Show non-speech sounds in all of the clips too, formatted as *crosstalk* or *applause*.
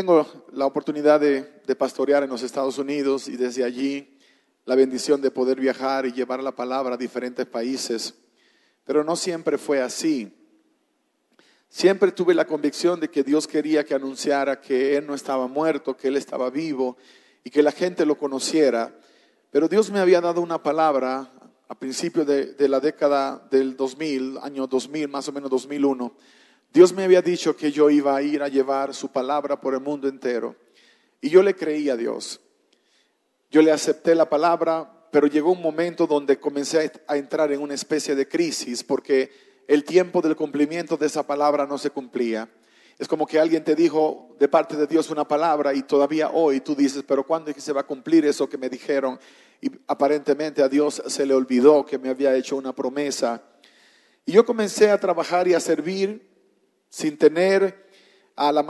tengo la oportunidad de, pastorear en los Estados Unidos y desde allí la bendición de poder viajar y llevar la palabra a diferentes países, pero no siempre fue así. Siempre tuve la convicción de que Dios quería que anunciara que Él no estaba muerto, que Él estaba vivo y que la gente lo conociera. Pero Dios me había dado una palabra a principios de, de, la década del 2000, año 2000, más o menos 2001. Dios me había dicho que yo iba a ir a llevar su palabra por el mundo entero. Y yo le creí a Dios. Yo le acepté la palabra, pero llegó un momento donde comencé a entrar en una especie de crisis porque el tiempo del cumplimiento de esa palabra no se cumplía. Es como que alguien te dijo de parte de Dios una palabra y todavía hoy tú dices, pero ¿cuándo es que se va a cumplir eso que me dijeron? Y aparentemente a Dios se le olvidó que me había hecho una promesa. Y yo comencé a trabajar y a servir sin tener a la,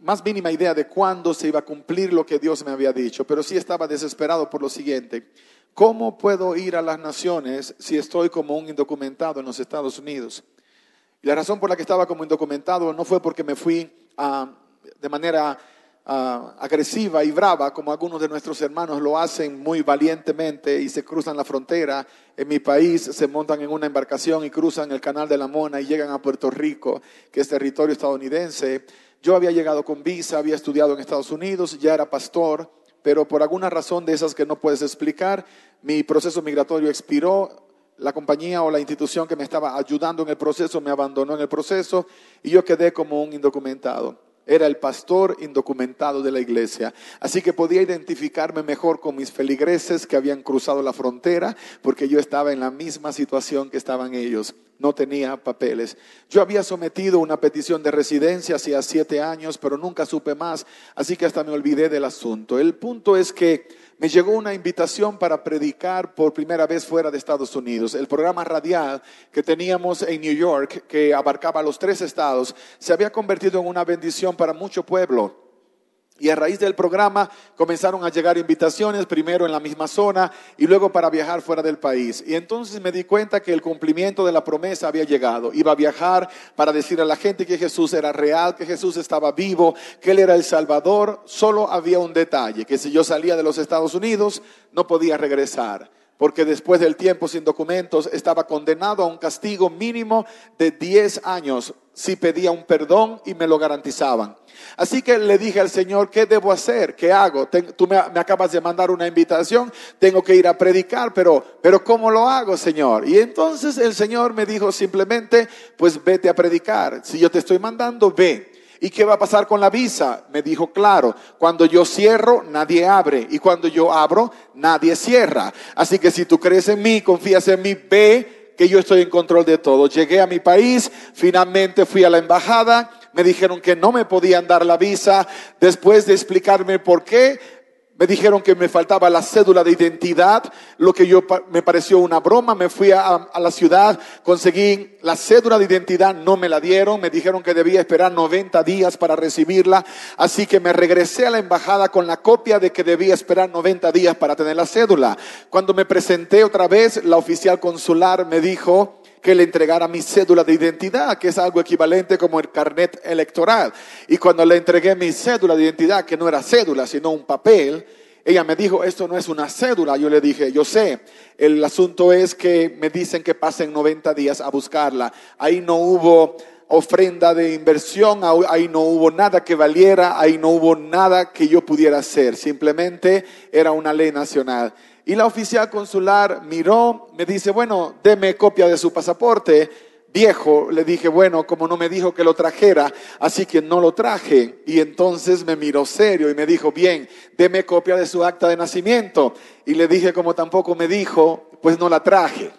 más mínima idea de cuándo se iba a cumplir lo que Dios me había dicho, pero sí estaba desesperado por lo siguiente. ¿Cómo puedo ir a las naciones si estoy como un indocumentado en los Estados Unidos? Y la razón por la que estaba como indocumentado no fue porque me fui de manera uh, agresiva y brava, como algunos de nuestros hermanos lo hacen muy valientemente y se cruzan la frontera. En mi país se montan en una embarcación y cruzan el canal de la Mona y llegan a Puerto Rico, que es territorio estadounidense. Yo había llegado con visa, había estudiado en Estados Unidos, ya era pastor pero por alguna razón de esas que no puedes explicar, mi proceso migratorio expiró, la compañía o la institución que me estaba ayudando en el proceso me abandonó en el proceso y yo quedé como un indocumentado. Era el pastor indocumentado de la iglesia. Así que podía identificarme mejor con mis feligreses que habían cruzado la frontera, porque yo estaba en la misma situación que estaban ellos. No tenía papeles. Yo había sometido una petición de residencia hacía siete años, pero nunca supe más, así que hasta me olvidé del asunto. El punto es que me llegó una invitación para predicar por primera vez fuera de Estados Unidos. El programa radial que teníamos en New York, que abarcaba los tres estados, se había convertido en una bendición para mucho pueblo. Y a raíz del programa comenzaron a llegar invitaciones, primero en la misma zona y luego para viajar fuera del país. Y entonces me di cuenta que el cumplimiento de la promesa había llegado. Iba a viajar para decir a la gente que Jesús era real, que Jesús estaba vivo, que Él era el Salvador. Solo había un detalle, que si yo salía de los Estados Unidos no podía regresar porque después del tiempo sin documentos estaba condenado a un castigo mínimo de 10 años si pedía un perdón y me lo garantizaban. Así que le dije al Señor, ¿qué debo hacer? ¿Qué hago? Tú me, me, acabas de mandar una invitación, tengo que ir a predicar, pero, pero ¿cómo lo hago, Señor? Y entonces el Señor me dijo simplemente, pues vete a predicar. Si yo te estoy mandando, ve. ¿Y qué va a pasar con la visa? Me dijo, claro, cuando yo cierro, nadie abre. Y cuando yo abro, nadie cierra. Así que si tú crees en mí, confías en mí, ve yo estoy en control de todo. Llegué a mi país, finalmente fui a la embajada, me dijeron que no me podían dar la visa. Después de explicarme por qué, me dijeron que me faltaba la cédula de identidad, lo que yo me pareció una broma. Me fui a, la ciudad, conseguí la cédula de identidad, no me la dieron. Me dijeron que debía esperar 90 días para recibirla. Así que me regresé a la embajada con la copia de que debía esperar 90 días para tener la cédula. Cuando me presenté otra vez, la oficial consular me dijo, que le entregara mi cédula de identidad, que es algo equivalente como el carnet electoral. Y cuando le entregué mi cédula de identidad, que no era cédula, sino un papel, ella me dijo, esto no es una cédula. Yo le dije, yo sé, el asunto es que me dicen que pasen 90 días a buscarla. Ahí no hubo ofrenda de inversión, ahí no hubo nada que valiera, ahí no hubo nada que yo pudiera hacer, simplemente era una ley nacional. Y la oficial consular miró, me dice, bueno, deme copia de su pasaporte. Viejo, le dije, bueno, como no me dijo que lo trajera, así que no lo traje. Y entonces me miró serio y me dijo, bien, deme copia de su acta de nacimiento. Y le dije, como tampoco me dijo, pues no la traje.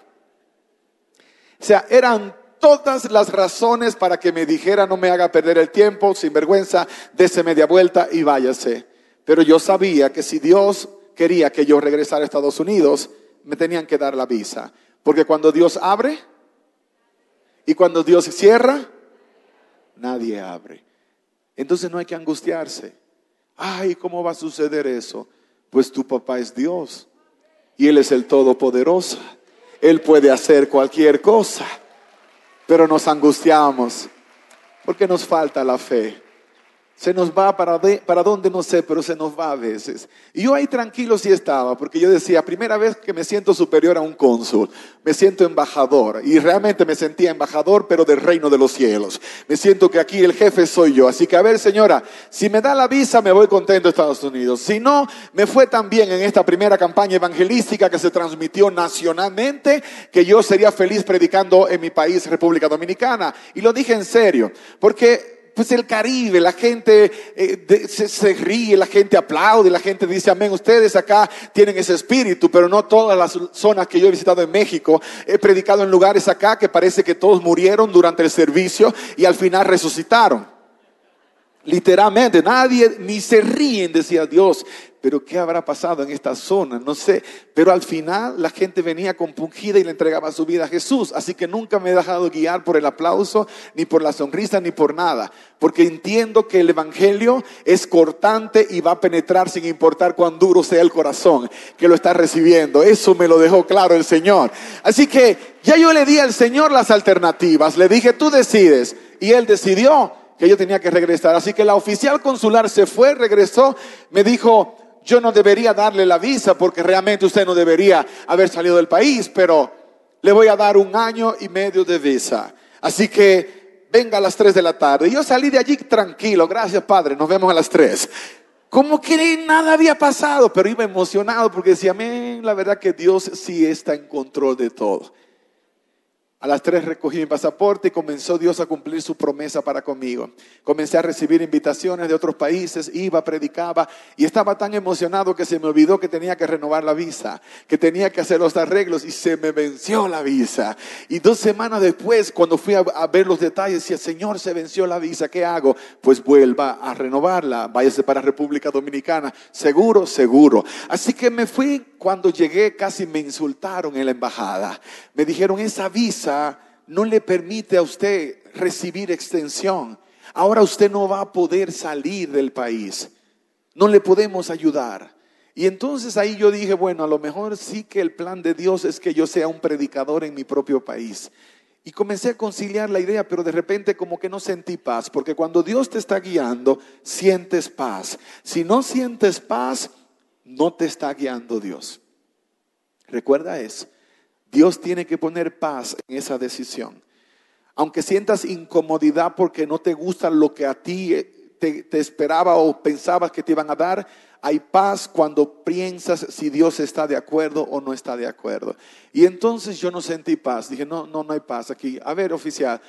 O sea, eran todas las razones para que me dijera, no me haga perder el tiempo, sin vergüenza, dése media vuelta y váyase. Pero yo sabía que si Dios quería que yo regresara a Estados Unidos, me tenían que dar la visa. Porque cuando Dios abre y cuando Dios cierra, nadie abre. Entonces no hay que angustiarse. Ay, ¿cómo va a suceder eso? Pues tu papá es Dios y Él es el Todopoderoso. Él puede hacer cualquier cosa, pero nos angustiamos porque nos falta la fe. Se nos va para, para dónde no sé, pero se nos va a veces. Y yo ahí tranquilo sí estaba, porque yo decía, primera vez que me siento superior a un cónsul, me siento embajador. Y realmente me sentía embajador, pero del reino de los cielos. Me siento que aquí el jefe soy yo. Así que a ver, señora, si me da la visa, me voy contento a Estados Unidos. Si no, me fue tan bien en esta primera campaña evangelística que se transmitió nacionalmente, que yo sería feliz predicando en mi país, República Dominicana. Y lo dije en serio, porque pues el Caribe, la gente eh, se, ríe, la gente aplaude, la gente dice amén. Ustedes acá tienen ese espíritu, pero no todas las zonas que yo he visitado en México. He predicado en lugares acá que parece que todos murieron durante el servicio y al final resucitaron. Literalmente, nadie ni se ríen, decía Dios pero ¿qué habrá pasado en esta zona? No sé, pero al final la gente venía compungida y le entregaba su vida a Jesús, así que nunca me he dejado guiar por el aplauso, ni por la sonrisa, ni por nada, porque entiendo que el Evangelio es cortante y va a penetrar sin importar cuán duro sea el corazón que lo está recibiendo. Eso me lo dejó claro el Señor. Así que ya yo le di al Señor las alternativas, le dije, tú decides, y Él decidió que yo tenía que regresar. Así que la oficial consular se fue, regresó, me dijo, yo no debería darle la visa porque realmente usted no debería haber salido del país, pero le voy a dar un año y medio de visa. Así que venga a las 3 de la tarde. Yo salí de allí tranquilo, gracias Padre, nos vemos a las 3. Como que nada había pasado, pero iba emocionado porque decía, amén, la verdad que Dios sí está en control de todo. A las tres recogí mi pasaporte y comenzó Dios a cumplir su promesa para conmigo. Comencé a recibir invitaciones de otros países, iba, predicaba y estaba tan emocionado que se me olvidó que tenía que renovar la visa, que tenía que hacer los arreglos y se me venció la visa. Y dos semanas después, cuando fui a, ver los detalles, decía, Señor, se venció la visa, ¿qué hago? Pues vuelva a renovarla, váyase para República Dominicana, seguro, seguro. Así que me fui cuando llegué casi me insultaron en la embajada. Me dijeron, esa visa no le permite a usted recibir extensión. Ahora usted no va a poder salir del país. No le podemos ayudar. Y entonces ahí yo dije, bueno, a lo mejor sí que el plan de Dios es que yo sea un predicador en mi propio país. Y comencé a conciliar la idea, pero de repente como que no sentí paz, porque cuando Dios te está guiando, sientes paz. Si no sientes paz, no te está guiando Dios. Recuerda eso. Dios tiene que poner paz en esa decisión. Aunque sientas incomodidad porque no te gusta lo que a ti eh, te, te, esperaba o pensabas que te iban a dar, hay paz cuando piensas si Dios está de acuerdo o no está de acuerdo. Y entonces yo no sentí paz. Dije, no, no, no hay paz aquí. A ver, oficial,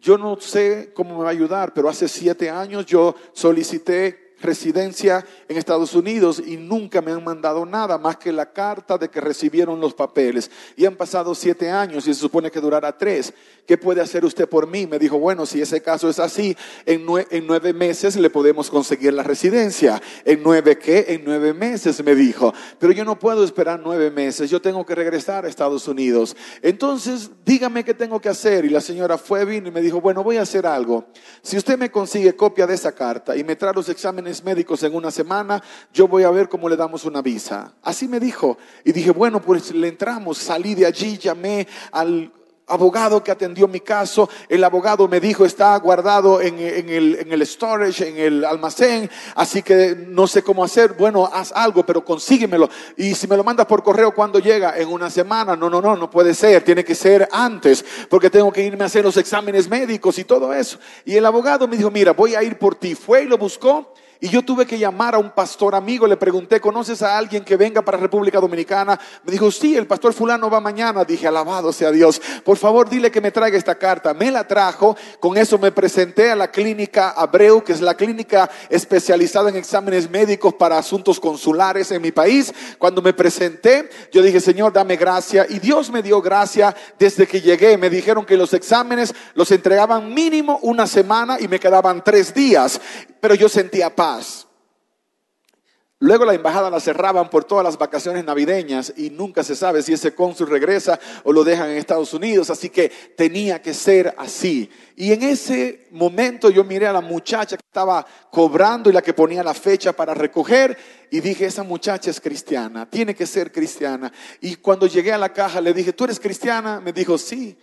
yo no sé cómo me va a ayudar, pero hace siete años yo solicité residencia en Estados Unidos y nunca me han mandado nada más que la carta de que recibieron los papeles. Y han pasado siete años y se supone que durará tres. ¿Qué puede hacer usted por mí? Me dijo, bueno, si ese caso es así, en, nueve meses le podemos conseguir la residencia. ¿En nueve qué? En nueve meses, me dijo. Pero yo no puedo esperar nueve meses, yo tengo que regresar a Estados Unidos. Entonces, dígame qué tengo que hacer. Y la señora fue, vino y me dijo, bueno, voy a hacer algo. Si usted me consigue copia de esa carta y me trae los exámenes médicos en una semana, yo voy a ver cómo le damos una visa. Así me dijo. Y dije, bueno, pues le entramos, salí de allí, llamé al abogado que atendió mi caso, el abogado me dijo está guardado en, el, en, el, storage, en el almacén, así que no sé cómo hacer. Bueno, haz algo, pero consíguemelo. Y si me lo mandas por correo, ¿cuándo llega? En una semana. No, no, no, no puede ser. Tiene que ser antes, porque tengo que irme a hacer los exámenes médicos y todo eso. Y el abogado me dijo, mira, voy a ir por ti. Fue y lo buscó y yo tuve que llamar a un pastor amigo, le pregunté, ¿conoces a alguien que venga para República Dominicana? Me dijo, sí, el pastor fulano va mañana. Dije, alabado sea Dios. Por favor, dile que me traiga esta carta. Me la trajo, con eso me presenté a la clínica Abreu, que es la clínica especializada en exámenes médicos para asuntos consulares en mi país. Cuando me presenté, yo dije, Señor, dame gracia. Y Dios me dio gracia desde que llegué. Me dijeron que los exámenes los entregaban mínimo una semana y me quedaban tres días pero yo sentía paz. Luego la embajada la cerraban por todas las vacaciones navideñas y nunca se sabe si ese cónsul regresa o lo dejan en Estados Unidos, así que tenía que ser así. Y en ese momento yo miré a la muchacha que estaba cobrando y la que ponía la fecha para recoger y dije, esa muchacha es cristiana, tiene que ser cristiana. Y cuando llegué a la caja le dije, ¿tú eres cristiana? Me dijo, sí.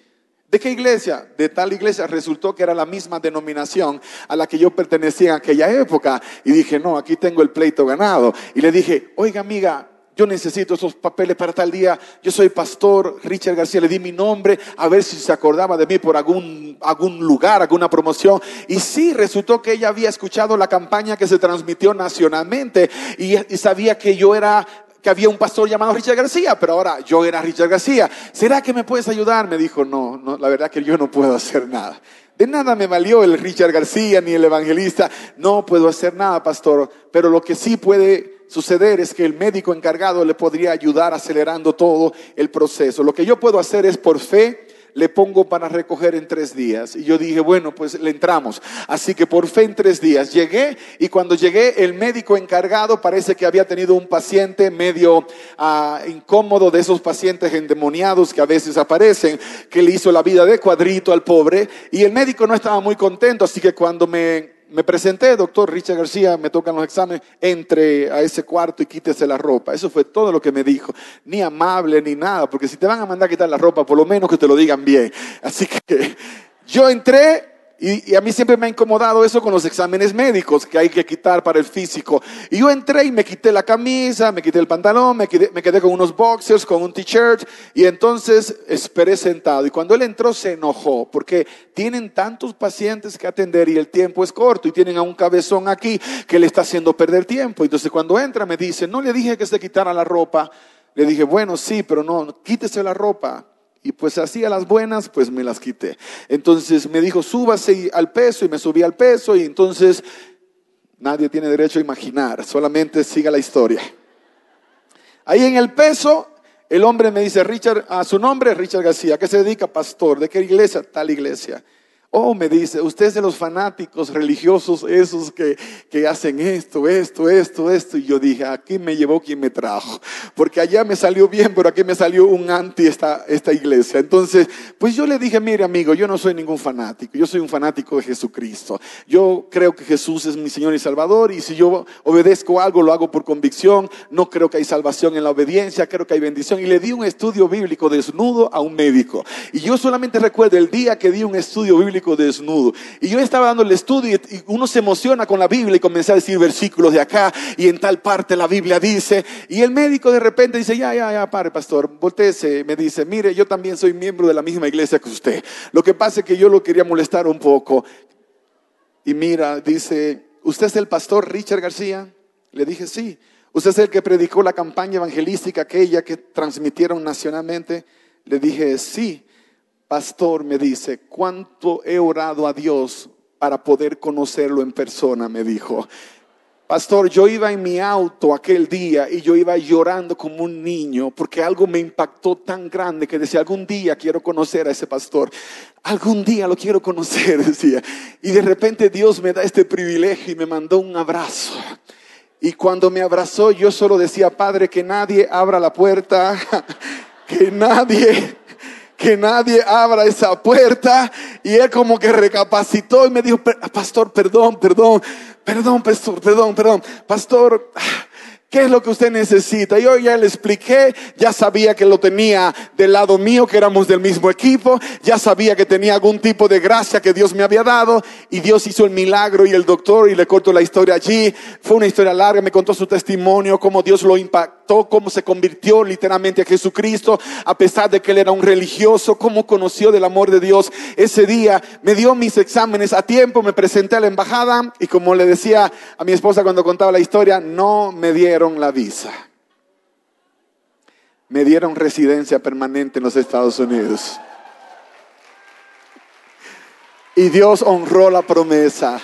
¿De qué iglesia? De tal iglesia. Resultó que era la misma denominación a la que yo pertenecía en aquella época. Y dije, no, aquí tengo el pleito ganado. Y le dije, oiga amiga, yo necesito esos papeles para tal día, yo soy pastor Richard García, le di mi nombre, a ver si se acordaba de mí por algún, algún lugar, alguna promoción. Y sí, resultó que ella había escuchado la campaña que se transmitió nacionalmente y, y sabía que yo era que había un pastor llamado Richard García, pero ahora yo era Richard García. ¿Será que me puedes ayudar? Me dijo, no, no, la verdad que yo no puedo hacer nada. De nada me valió el Richard García ni el evangelista. No puedo hacer nada, pastor. Pero lo que sí puede suceder es que el médico encargado le podría ayudar acelerando todo el proceso. Lo que yo puedo hacer es por fe le pongo para recoger en tres días. Y yo dije, bueno, pues le entramos. Así que por fe en tres días llegué y cuando llegué el médico encargado parece que había tenido un paciente medio ah, incómodo de esos pacientes endemoniados que a veces aparecen, que le hizo la vida de cuadrito al pobre y el médico no estaba muy contento. Así que cuando me me presenté, doctor Richard García, me tocan los exámenes, entre a ese cuarto y quítese la ropa. Eso fue todo lo que me dijo. Ni amable ni nada, porque si te van a mandar a quitar la ropa, por lo menos que te lo digan bien. Así que yo entré y, a mí siempre me ha incomodado eso con los exámenes médicos que hay que quitar para el físico. Y yo entré y me quité la camisa, me quité el pantalón, me quedé, me quedé con unos boxers, con un t-shirt y entonces esperé sentado. Y cuando él entró se enojó porque tienen tantos pacientes que atender y el tiempo es corto y tienen a un cabezón aquí que le está haciendo perder tiempo. Entonces cuando entra me dice, no le dije que se quitara la ropa. Le dije, bueno, sí, pero no, quítese la ropa. Y pues así a las buenas, pues me las quité. Entonces me dijo, súbase al peso y me subí al peso y entonces nadie tiene derecho a imaginar, solamente siga la historia. Ahí en el peso, el hombre me dice, Richard, a su nombre, Richard García, ¿a qué se dedica? Pastor, ¿de qué iglesia? Tal iglesia. Oh, me dice, usted es de los fanáticos religiosos, esos que, que, hacen esto, esto, esto, esto. Y yo dije, aquí me llevó quien me trajo. Porque allá me salió bien, pero aquí me salió un anti esta, esta iglesia. Entonces, pues yo le dije, mire amigo, yo no soy ningún fanático, yo soy un fanático de Jesucristo. Yo creo que Jesús es mi Señor y Salvador y si yo obedezco algo, lo hago por convicción. No creo que hay salvación en la obediencia, creo que hay bendición. Y le di un estudio bíblico desnudo a un médico. Y yo solamente recuerdo el día que di un estudio bíblico desnudo. Y yo estaba dando el estudio y uno se emociona con la Biblia y comencé a decir versículos de acá y en tal parte la Biblia dice. Y el médico de repente dice, ya, ya, ya, pare, pastor, volteese. Me dice, mire, yo también soy miembro de la misma iglesia que usted. Lo que pasa es que yo lo quería molestar un poco. Y mira, dice, ¿usted es el pastor Richard García? Le dije, sí. ¿Usted es el que predicó la campaña evangelística aquella que transmitieron nacionalmente? Le dije, sí pastor me dice, ¿cuánto he orado a Dios para poder conocerlo en persona? Me dijo. Pastor, yo iba en mi auto aquel día y yo iba llorando como un niño porque algo me impactó tan grande que decía, algún día quiero conocer a ese pastor, algún día lo quiero conocer, *laughs* decía. Y de repente Dios me da este privilegio y me mandó un abrazo. Y cuando me abrazó yo solo decía, Padre, que nadie abra la puerta, *laughs* que nadie que nadie abra esa puerta. Y él como que recapacitó y me dijo, pastor, perdón, perdón, perdón, pastor, perdón, perdón, pastor. ¿Qué es lo que usted necesita? Yo ya le expliqué, ya sabía que lo tenía del lado mío, que éramos del mismo equipo, ya sabía que tenía algún tipo de gracia que Dios me había dado y Dios hizo el milagro y el doctor y le corto la historia allí. Fue una historia larga, me contó su testimonio, cómo Dios lo impactó, cómo se convirtió literalmente a Jesucristo, a pesar de que él era un religioso, cómo conoció del amor de Dios ese día. Me dio mis exámenes a tiempo, me presenté a la embajada y como le decía a mi esposa cuando contaba la historia, no me dieron la visa. Me dieron residencia permanente en los Estados Unidos. Y Dios honró la promesa.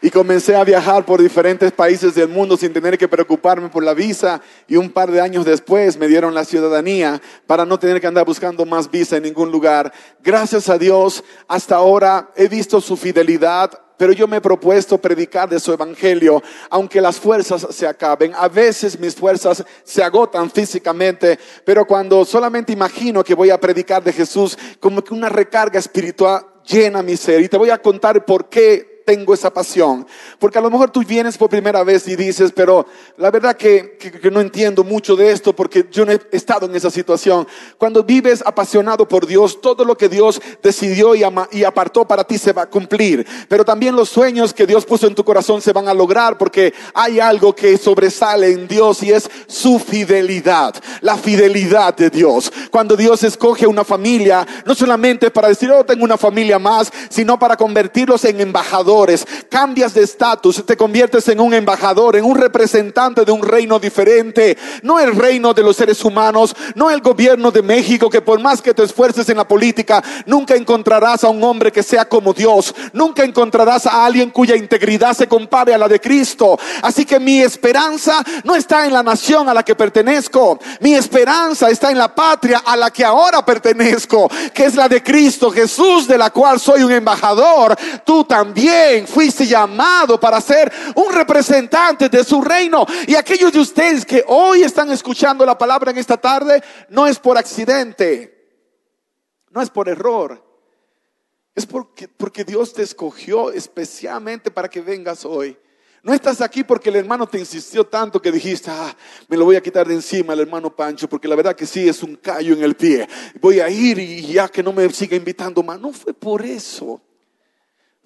Y comencé a viajar por diferentes países del mundo sin tener que preocuparme por la visa. Y un par de años después me dieron la ciudadanía para no tener que andar buscando más visa en ningún lugar. Gracias a Dios, hasta ahora he visto su fidelidad pero yo me he propuesto predicar de su evangelio, aunque las fuerzas se acaben. A veces mis fuerzas se agotan físicamente, pero cuando solamente imagino que voy a predicar de Jesús, como que una recarga espiritual llena mi ser. Y te voy a contar por qué tengo esa pasión? Porque a lo mejor tú vienes por primera vez y dices, pero la verdad que, que, no entiendo mucho de esto porque yo no he estado en esa situación. Cuando vives apasionado por Dios, todo lo que Dios decidió y, y apartó para ti se va a cumplir. Pero también los sueños que Dios puso en tu corazón se van a lograr porque hay algo que sobresale en Dios y es su fidelidad, la fidelidad de Dios. Cuando Dios escoge una familia, no solamente para decir, oh, tengo una familia más, sino para convertirlos en embajadores. Cambias de estatus, te conviertes en un embajador, en un representante de un reino diferente. No el reino de los seres humanos, no el gobierno de México, que por más que te esfuerces en la política, nunca encontrarás a un hombre que sea como Dios. Nunca encontrarás a alguien cuya integridad se compare a la de Cristo. Así que mi esperanza no está en la nación a la que pertenezco. Mi esperanza está en la patria a la que ahora pertenezco, que es la de Cristo Jesús, de la cual soy un embajador. Tú también fuiste llamado para ser un representante de su reino. Y aquellos de ustedes que hoy están escuchando la palabra en esta tarde, no es por accidente, no es por error. Es porque, porque Dios te escogió especialmente para que vengas hoy. No estás aquí porque el hermano te insistió tanto que dijiste, ah, me lo voy a quitar de encima el hermano Pancho, porque la verdad que sí es un callo en el pie. Voy a ir y ya que no me siga invitando más. No fue por eso.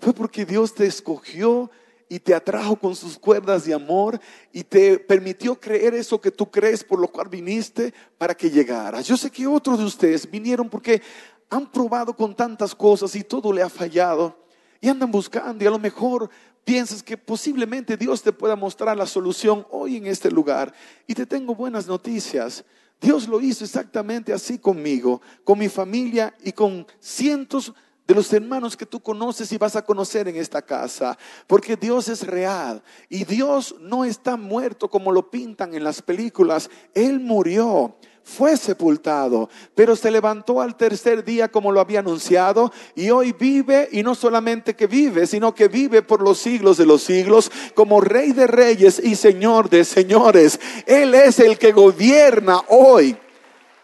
Fue porque Dios te escogió y te atrajo con sus cuerdas de amor y te permitió creer eso que tú crees por lo cual viniste para que llegaras. Yo sé que otros de ustedes vinieron porque han probado con tantas cosas y todo le ha fallado y andan buscando y a lo mejor piensas que posiblemente Dios te pueda mostrar la solución hoy en este lugar. Y te tengo buenas noticias. Dios lo hizo exactamente así conmigo, con mi familia y con cientos de los hermanos que tú conoces y vas a conocer en esta casa, porque Dios es real y Dios no está muerto como lo pintan en las películas, Él murió fue sepultado, pero se levantó al tercer día como lo había anunciado y hoy vive y no solamente que vive, sino que vive por los siglos de los siglos como rey de reyes y señor de señores. Él es el que gobierna hoy.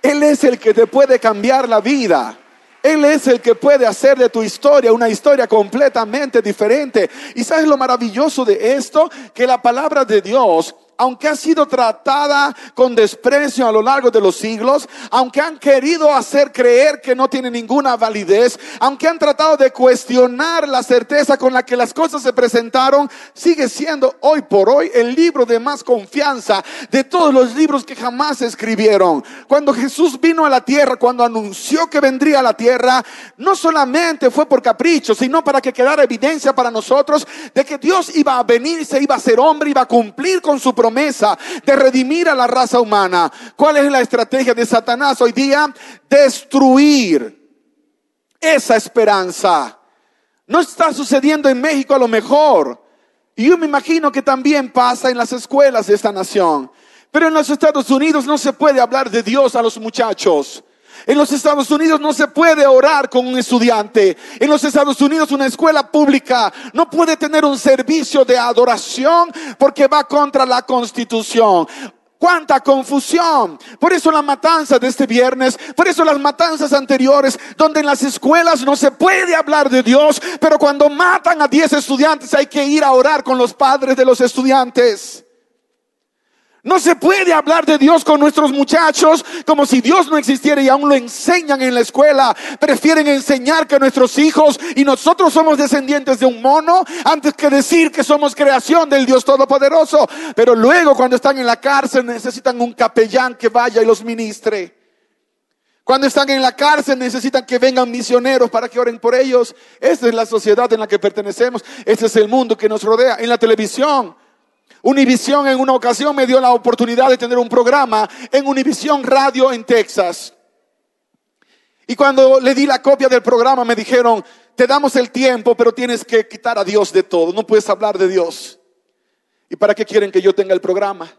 Él es el que te puede cambiar la vida. Él es el que puede hacer de tu historia una historia completamente diferente. ¿Y sabes lo maravilloso de esto? Que la palabra de Dios aunque ha sido tratada con desprecio a lo largo de los siglos, aunque han querido hacer creer que no tiene ninguna validez, aunque han tratado de cuestionar la certeza con la que las cosas se presentaron, sigue siendo hoy por hoy el libro de más confianza de todos los libros que jamás se escribieron. Cuando Jesús vino a la tierra, cuando anunció que vendría a la tierra, no solamente fue por capricho, sino para que quedara evidencia para nosotros de que Dios iba a venir, se iba a ser hombre, iba a cumplir con su promesa promesa de redimir a la raza humana. ¿Cuál es la estrategia de Satanás hoy día? Destruir esa esperanza. No está sucediendo en México a lo mejor. Y yo me imagino que también pasa en las escuelas de esta nación. Pero en los Estados Unidos no se puede hablar de Dios a los muchachos. En los Estados Unidos no se puede orar con un estudiante. En los Estados Unidos una escuela pública no puede tener un servicio de adoración porque va contra la constitución. Cuánta confusión. Por eso la matanza de este viernes, por eso las matanzas anteriores, donde en las escuelas no se puede hablar de Dios, pero cuando matan a 10 estudiantes hay que ir a orar con los padres de los estudiantes. No se puede hablar de Dios con nuestros muchachos como si Dios no existiera y aún lo enseñan en la escuela. Prefieren enseñar que nuestros hijos y nosotros somos descendientes de un mono antes que decir que somos creación del Dios Todopoderoso. Pero luego cuando están en la cárcel necesitan un capellán que vaya y los ministre. Cuando están en la cárcel necesitan que vengan misioneros para que oren por ellos. Esta es la sociedad en la que pertenecemos. Este es el mundo que nos rodea. En la televisión Univisión en una ocasión me dio la oportunidad de tener un programa en Univisión Radio en Texas. Y cuando le di la copia del programa me dijeron, te damos el tiempo, pero tienes que quitar a Dios de todo, no puedes hablar de Dios. ¿Y para qué quieren que yo tenga el programa?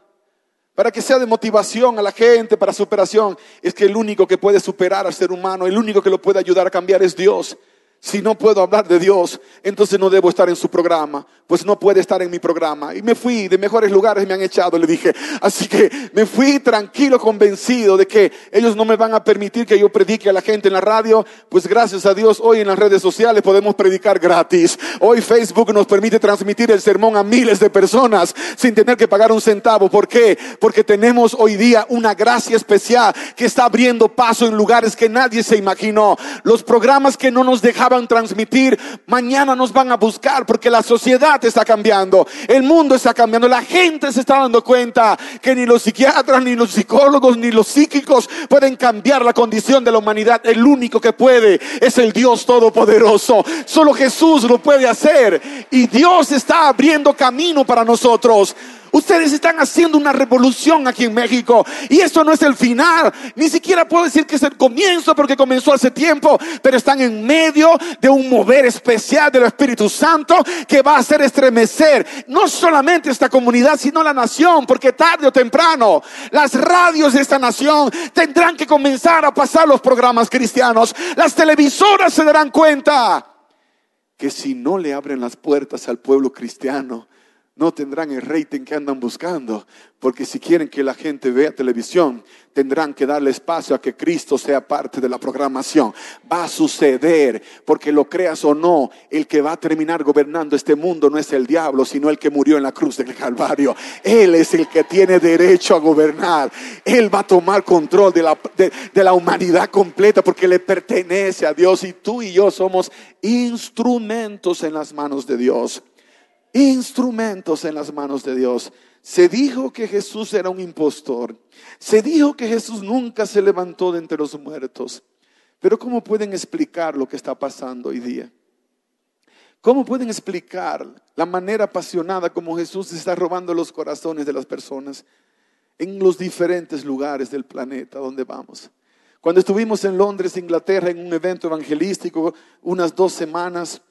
Para que sea de motivación a la gente, para superación. Es que el único que puede superar al ser humano, el único que lo puede ayudar a cambiar es Dios. Si no puedo hablar de Dios, entonces no debo estar en su programa, pues no puede estar en mi programa. Y me fui de mejores lugares, me han echado, le dije. Así que me fui tranquilo, convencido de que ellos no me van a permitir que yo predique a la gente en la radio. Pues gracias a Dios, hoy en las redes sociales podemos predicar gratis. Hoy Facebook nos permite transmitir el sermón a miles de personas sin tener que pagar un centavo. ¿Por qué? Porque tenemos hoy día una gracia especial que está abriendo paso en lugares que nadie se imaginó. Los programas que no nos dejaban a transmitir, mañana nos van a buscar porque la sociedad está cambiando, el mundo está cambiando, la gente se está dando cuenta que ni los psiquiatras, ni los psicólogos, ni los psíquicos pueden cambiar la condición de la humanidad. El único que puede es el Dios Todopoderoso. Solo Jesús lo puede hacer y Dios está abriendo camino para nosotros. Ustedes están haciendo una revolución aquí en México y esto no es el final. Ni siquiera puedo decir que es el comienzo porque comenzó hace tiempo, pero están en medio de un mover especial del Espíritu Santo que va a hacer estremecer no solamente esta comunidad, sino la nación, porque tarde o temprano las radios de esta nación tendrán que comenzar a pasar los programas cristianos. Las televisoras se darán cuenta que si no le abren las puertas al pueblo cristiano, no tendrán el rating que andan buscando, porque si quieren que la gente vea televisión, tendrán que darle espacio a que Cristo sea parte de la programación. Va a suceder, porque lo creas o no, el que va a terminar gobernando este mundo no es el diablo, sino el que murió en la cruz del Calvario. Él es el que tiene derecho a gobernar. Él va a tomar control de la, de la humanidad completa, porque le pertenece a Dios y tú y yo somos instrumentos en las manos de Dios instrumentos en las manos de Dios. Se dijo que Jesús era un impostor. Se dijo que Jesús nunca se levantó de entre los muertos. Pero ¿cómo pueden explicar lo que está pasando hoy día? ¿Cómo pueden explicar la manera apasionada como Jesús está robando los corazones de las personas en los diferentes lugares del planeta donde vamos? Cuando estuvimos en Londres, Inglaterra, en un evento evangelístico, unas dos semanas,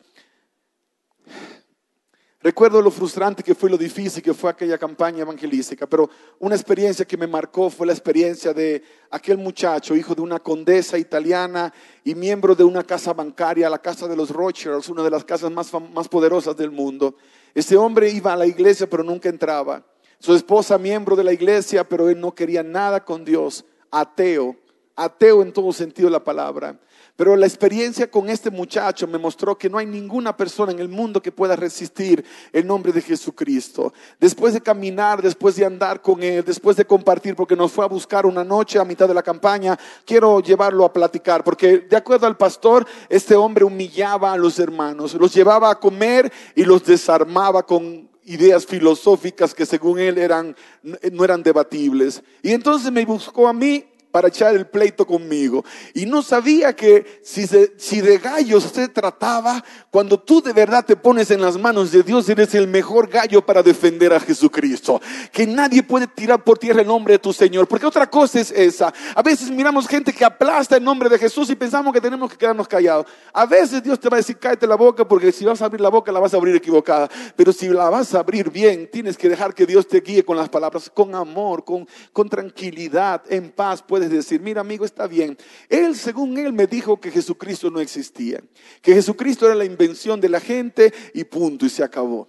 Recuerdo lo frustrante que fue, lo difícil que fue aquella campaña evangelística, pero una experiencia que me marcó fue la experiencia de aquel muchacho, hijo de una condesa italiana y miembro de una casa bancaria, la casa de los Rothschilds, una de las casas más, más poderosas del mundo. Este hombre iba a la iglesia, pero nunca entraba. Su esposa, miembro de la iglesia, pero él no quería nada con Dios, ateo, ateo en todo sentido de la palabra. Pero la experiencia con este muchacho me mostró que no hay ninguna persona en el mundo que pueda resistir el nombre de Jesucristo. Después de caminar, después de andar con él, después de compartir, porque nos fue a buscar una noche a mitad de la campaña, quiero llevarlo a platicar, porque de acuerdo al pastor, este hombre humillaba a los hermanos, los llevaba a comer y los desarmaba con ideas filosóficas que según él eran, no eran debatibles. Y entonces me buscó a mí para echar el pleito conmigo. Y no sabía que si, si de gallos se trataba, cuando tú de verdad te pones en las manos de Dios, eres el mejor gallo para defender a Jesucristo. Que nadie puede tirar por tierra el nombre de tu Señor. Porque otra cosa es esa. A veces miramos gente que aplasta el nombre de Jesús y pensamos que tenemos que quedarnos callados. A veces Dios te va a decir, cállate la boca, porque si vas a abrir la boca, la vas a abrir equivocada. Pero si la vas a abrir bien, tienes que dejar que Dios te guíe con las palabras, con amor, con, con tranquilidad, en paz. Puedes decir, mira amigo, está bien. Él, según él, me dijo que Jesucristo no existía, que Jesucristo era la invención de la gente y punto, y se acabó.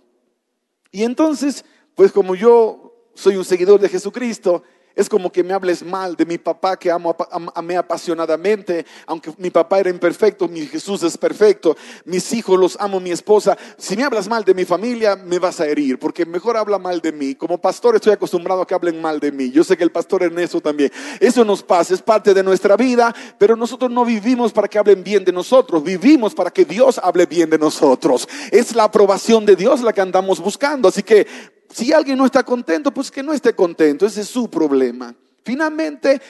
Y entonces, pues como yo soy un seguidor de Jesucristo, es como que me hables mal de mi papá que amo, amé apasionadamente, aunque mi papá era imperfecto, mi Jesús es perfecto, mis hijos los amo, mi esposa. Si me hablas mal de mi familia, me vas a herir, porque mejor habla mal de mí. Como pastor estoy acostumbrado a que hablen mal de mí. Yo sé que el pastor Ernesto también. Eso nos pasa, es parte de nuestra vida, pero nosotros no vivimos para que hablen bien de nosotros, vivimos para que Dios hable bien de nosotros. Es la aprobación de Dios la que andamos buscando. Así que si alguien no está contento, pues que no esté contento, ese es su problema. Finalmente,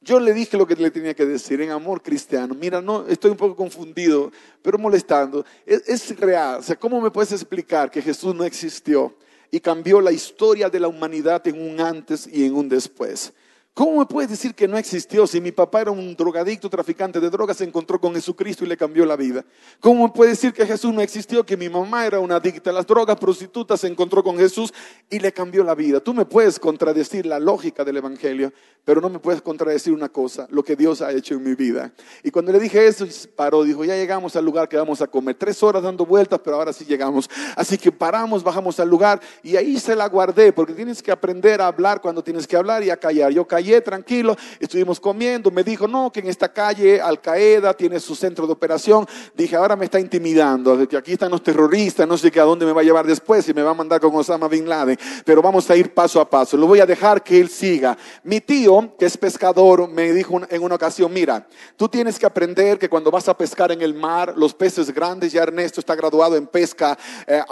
yo le dije lo que le tenía que decir en amor cristiano. Mira, no, estoy un poco confundido, pero molestando. Es, es, real. O sea, ¿cómo me puedes explicar que Jesús no existió y cambió la historia de la humanidad en un antes y en un después? ¿Cómo me puedes decir que no existió si mi papá era un drogadicto, traficante de drogas, se encontró con Jesucristo y le cambió la vida? ¿Cómo me puedes decir que Jesús no existió, que mi mamá era una adicta a las drogas, prostituta, se encontró con Jesús y le cambió la vida? Tú me puedes contradecir la lógica del Evangelio, pero no me puedes contradecir una cosa, lo que Dios ha hecho en mi vida. Y cuando le dije eso, paró, dijo, ya llegamos al lugar que vamos a comer. Tres horas dando vueltas, pero ahora sí llegamos. Así que paramos, bajamos al lugar y ahí se la guardé, porque tienes que aprender a hablar cuando tienes que hablar y a callar. Yo callé tranquilo, estuvimos comiendo, me dijo, no, que en esta calle Al Qaeda tiene su centro de operación. Dije, ahora me está intimidando, que aquí están los terroristas, no sé qué a dónde me va a llevar después, y me va a mandar con Osama Bin Laden, pero vamos a ir paso a paso, lo voy a dejar que él siga. Mi tío, que es pescador, me dijo en una ocasión, mira, tú tienes que aprender que cuando vas a pescar en el mar, los peces grandes, ya Ernesto está graduado en pesca eh,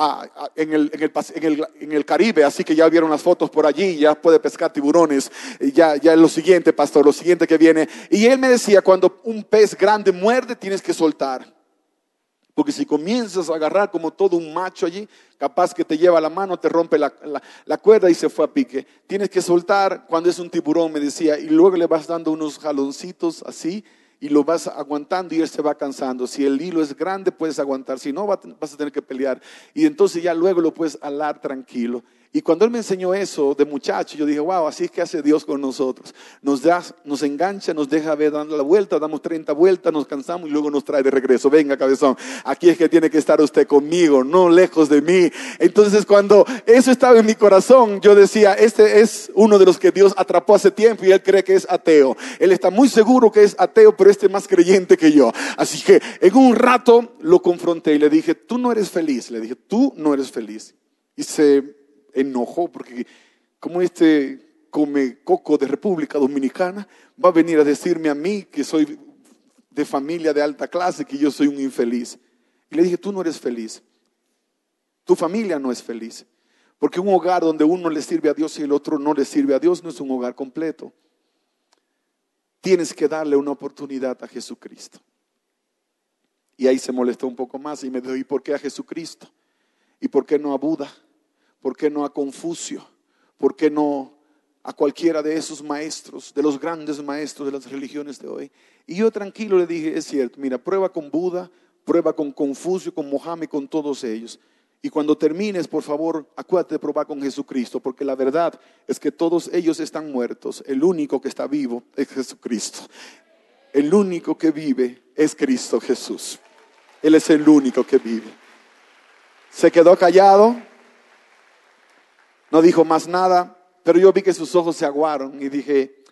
en, el, en, el, en, el, Caribe, así que ya vieron las fotos por allí, ya puede pescar tiburones, ya, ya lo siguiente, pastor, lo siguiente que viene. Y él me decía, cuando un pez grande muerde, tienes que soltar. Porque si comienzas a agarrar como todo un macho allí, capaz que te lleva la mano, te rompe la, la, cuerda y se fue a pique. Tienes que soltar cuando es un tiburón, me decía, y luego le vas dando unos jaloncitos así y lo vas aguantando y él se va cansando. Si el hilo es grande, puedes aguantar, si no, vas a tener que pelear. Y entonces ya luego lo puedes alar tranquilo. Y cuando él me enseñó eso de muchacho, yo dije, wow, así es que hace Dios con nosotros. Nos, da, nos engancha, nos deja ver dando la vuelta, damos 30 vueltas, nos cansamos y luego nos trae de regreso. Venga, cabezón, aquí es que tiene que estar usted conmigo, no lejos de mí. Entonces, cuando eso estaba en mi corazón, yo decía, este es uno de los que Dios atrapó hace tiempo y él cree que es ateo. Él está muy seguro que es ateo, pero este es más creyente que yo. Así que en un rato lo confronté y le dije, tú no eres feliz. Le dije, tú no eres feliz. Y se enojó porque como este come coco de República Dominicana va a venir a decirme a mí que soy de familia de alta clase, que yo soy un infeliz. Y le dije, tú no eres feliz. Tu familia no es feliz. Porque un hogar donde uno le sirve a Dios y el otro no le sirve a Dios no es un hogar completo. Tienes que darle una oportunidad a Jesucristo. Y ahí se molestó un poco más y me dijo, ¿y por qué a Jesucristo? ¿Y por qué no a Buda? ¿Por qué no a Confucio? ¿Por qué no a cualquiera de esos maestros, de los grandes maestros de las religiones de hoy? Y yo tranquilo le dije, es cierto, mira, prueba con Buda, prueba con Confucio, con Mohammed, con todos ellos. Y cuando termines, por favor, acuérdate de probar con Jesucristo, porque la verdad es que todos ellos están muertos. El único que está vivo es Jesucristo. El único que vive es Cristo Jesús. Él es el único que vive. Se quedó callado, no dijo más nada, pero yo vi que sus ojos se aguaron y dije,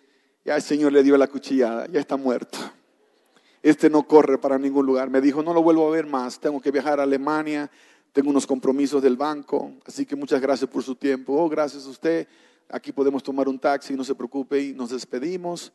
ya el Señor le dio la cuchillada, ya está muerto. Este no corre para ningún lugar. Me dijo, no lo vuelvo a ver más, tengo que viajar a Alemania, tengo unos compromisos del banco, así que muchas gracias por su tiempo. Oh, gracias a usted. Aquí podemos tomar un taxi, no se preocupe y nos despedimos.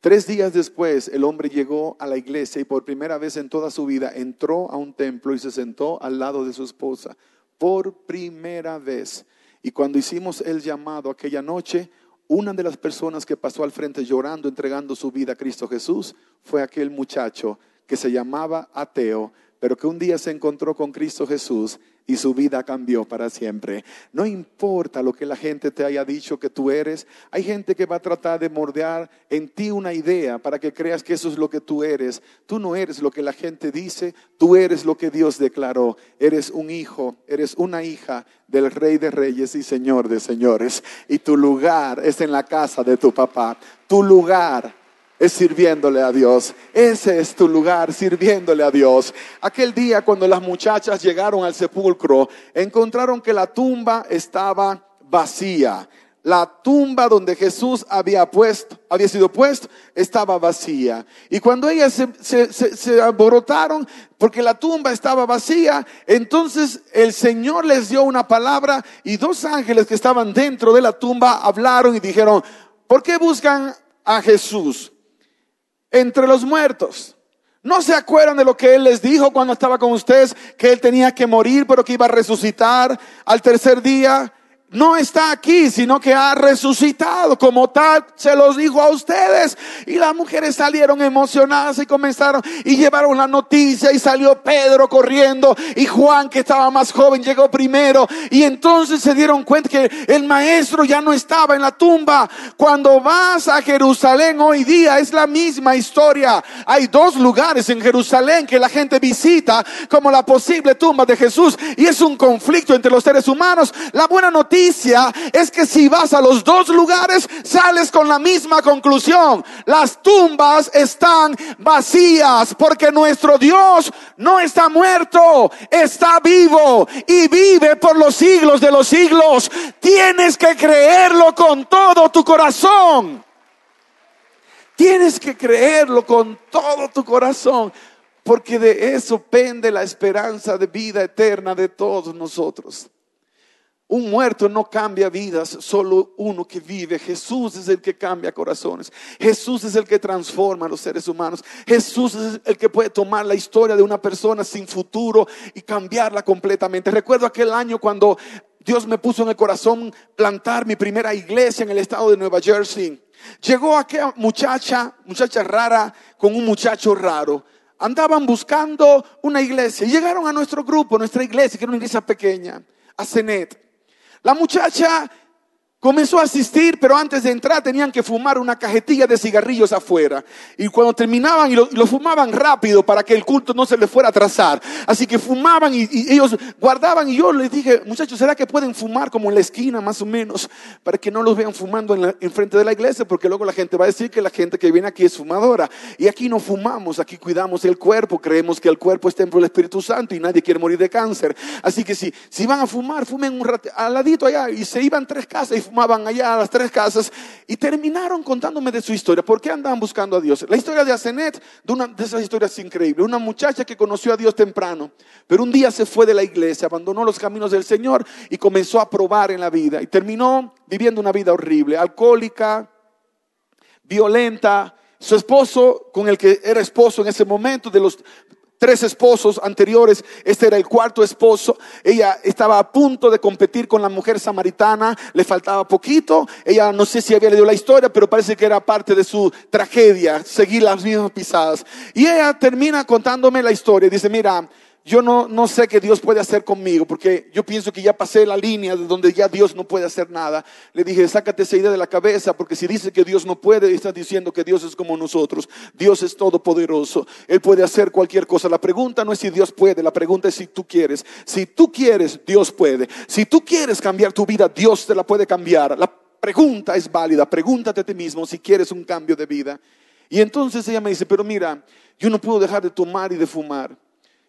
Tres días después, el hombre llegó a la iglesia y por primera vez en toda su vida entró a un templo y se sentó al lado de su esposa. Por primera vez. Y cuando hicimos el llamado aquella noche, una de las personas que pasó al frente llorando, entregando su vida a Cristo Jesús, fue aquel muchacho que se llamaba ateo, pero que un día se encontró con Cristo Jesús y su vida cambió para siempre. No importa lo que la gente te haya dicho que tú eres, hay gente que va a tratar de mordear en ti una idea para que creas que eso es lo que tú eres. Tú no eres lo que la gente dice, tú eres lo que Dios declaró. Eres un hijo, eres una hija del Rey de Reyes y Señor de Señores. Y tu lugar es en la casa de tu papá. Tu lugar es sirviéndole a Dios. Ese es tu lugar, sirviéndole a Dios. Aquel día cuando las muchachas llegaron al sepulcro, encontraron que la tumba estaba vacía. La tumba donde Jesús había puesto, había sido puesto, estaba vacía. Y cuando ellas se, se, se, alborotaron porque la tumba estaba vacía, entonces el Señor les dio una palabra y dos ángeles que estaban dentro de la tumba hablaron y dijeron, ¿por qué buscan a Jesús? Entre los muertos. ¿No se acuerdan de lo que Él les dijo cuando estaba con ustedes? Que Él tenía que morir, pero que iba a resucitar al tercer día. No está aquí, sino que ha resucitado. Como tal, se los dijo a ustedes. Y las mujeres salieron emocionadas y comenzaron y llevaron la noticia y salió Pedro corriendo y Juan, que estaba más joven, llegó primero. Y entonces se dieron cuenta que el maestro ya no estaba en la tumba. Cuando vas a Jerusalén hoy día es la misma historia. Hay dos lugares en Jerusalén que la gente visita como la posible tumba de Jesús y es un conflicto entre los seres humanos. La buena noticia es que si vas a los dos lugares, sales con la misma conclusión. Las tumbas están vacías porque nuestro Dios no está muerto, está vivo y vive por los siglos de los siglos. Tienes que creerlo con todo tu corazón. Tienes que creerlo con todo tu corazón, porque de eso pende la esperanza de vida eterna de todos nosotros. Un muerto no cambia vidas, solo uno que vive. Jesús es el que cambia corazones. Jesús es el que transforma a los seres humanos. Jesús es el que puede tomar la historia de una persona sin futuro y cambiarla completamente. Recuerdo aquel año cuando Dios me puso en el corazón plantar mi primera iglesia en el estado de Nueva Jersey. Llegó aquella muchacha, muchacha rara, con un muchacho raro andaban buscando una iglesia. Llegaron a nuestro grupo, nuestra iglesia, que era una iglesia pequeña, a Cenet. La muchacha Comenzó a asistir, pero antes de entrar tenían que fumar una cajetilla de cigarrillos afuera. Y cuando terminaban y lo, fumaban rápido para que el culto no se les fuera a atrasar. Así que fumaban y, ellos guardaban y yo les dije, muchachos, ¿será que pueden fumar como en la esquina más o menos? Para que no los vean fumando en, frente de la iglesia, porque luego la gente va a decir que la gente que viene aquí es fumadora. Y aquí no fumamos, aquí cuidamos el cuerpo, creemos que el cuerpo es templo del Espíritu Santo y nadie quiere morir de cáncer. Así que si, si van a fumar, fumen un rato, al ladito allá y se iban tres casas y fumaban allá a las tres casas y terminaron contándome de su historia. ¿Por qué andaban buscando a Dios? La historia de Asenet, de una de esas historias increíbles. Una muchacha que conoció a Dios temprano, pero un día se fue de la iglesia, abandonó los caminos del Señor y comenzó a probar en la vida. Y terminó viviendo una vida horrible, alcohólica, violenta. Su esposo, con el que era esposo en ese momento, de los tres esposos anteriores, este era el cuarto esposo, ella estaba a punto de competir con la mujer samaritana, le faltaba poquito, ella no sé si había leído la historia, pero parece que era parte de su tragedia, seguir las mismas pisadas. Y ella termina contándome la historia, dice, mira, yo no, no sé qué Dios puede hacer conmigo, porque yo pienso que ya pasé la línea de donde ya Dios no puede hacer nada. Le dije, sácate esa idea de la cabeza, porque si dice que Dios no puede, estás diciendo que Dios es como nosotros. Dios es todopoderoso, Él puede hacer cualquier cosa. La pregunta no es si Dios puede, la pregunta es si tú quieres. Si tú quieres, Dios puede. Si tú quieres cambiar tu vida, Dios te la puede cambiar. La pregunta es válida, pregúntate a ti mismo si quieres un cambio de vida. Y entonces ella me dice, pero mira, yo no puedo dejar de tomar y de fumar.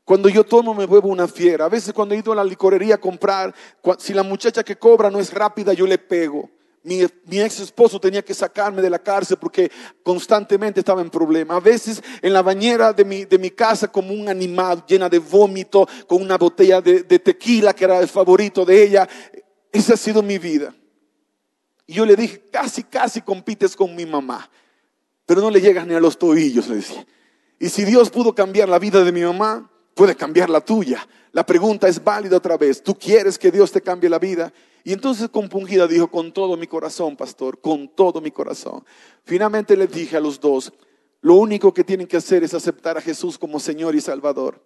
Cuando yo tomo me vuelvo una fiera. A veces cuando he ido a la licorería a comprar, si la muchacha que cobra no es rápida, yo le pego. Mi, ex esposo tenía que sacarme de la cárcel porque constantemente estaba en problema. A veces en la bañera de mi, de mi casa como un animal llena de vómito, con una botella de, de tequila que era el favorito de ella. Esa ha sido mi vida. Y yo le dije, casi, casi compites con mi mamá, pero no le llegas ni a los tobillos, le decía. Y si Dios pudo cambiar la vida de mi mamá, puede cambiar la tuya. La pregunta es válida otra vez. ¿Tú quieres que Dios te cambie la vida? Y entonces compungida dijo, con todo mi corazón, pastor, con todo mi corazón. Finalmente le dije a los dos, lo único que tienen que hacer es aceptar a Jesús como Señor y Salvador.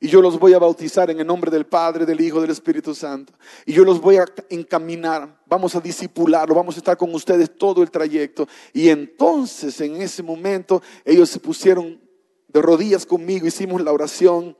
Y yo los voy a bautizar en el nombre del Padre, del Hijo, del Espíritu Santo. Y yo los voy a encaminar. Vamos a disipularlo. Vamos a estar con ustedes todo el trayecto. Y entonces, en ese momento, ellos se pusieron de rodillas conmigo, hicimos la oración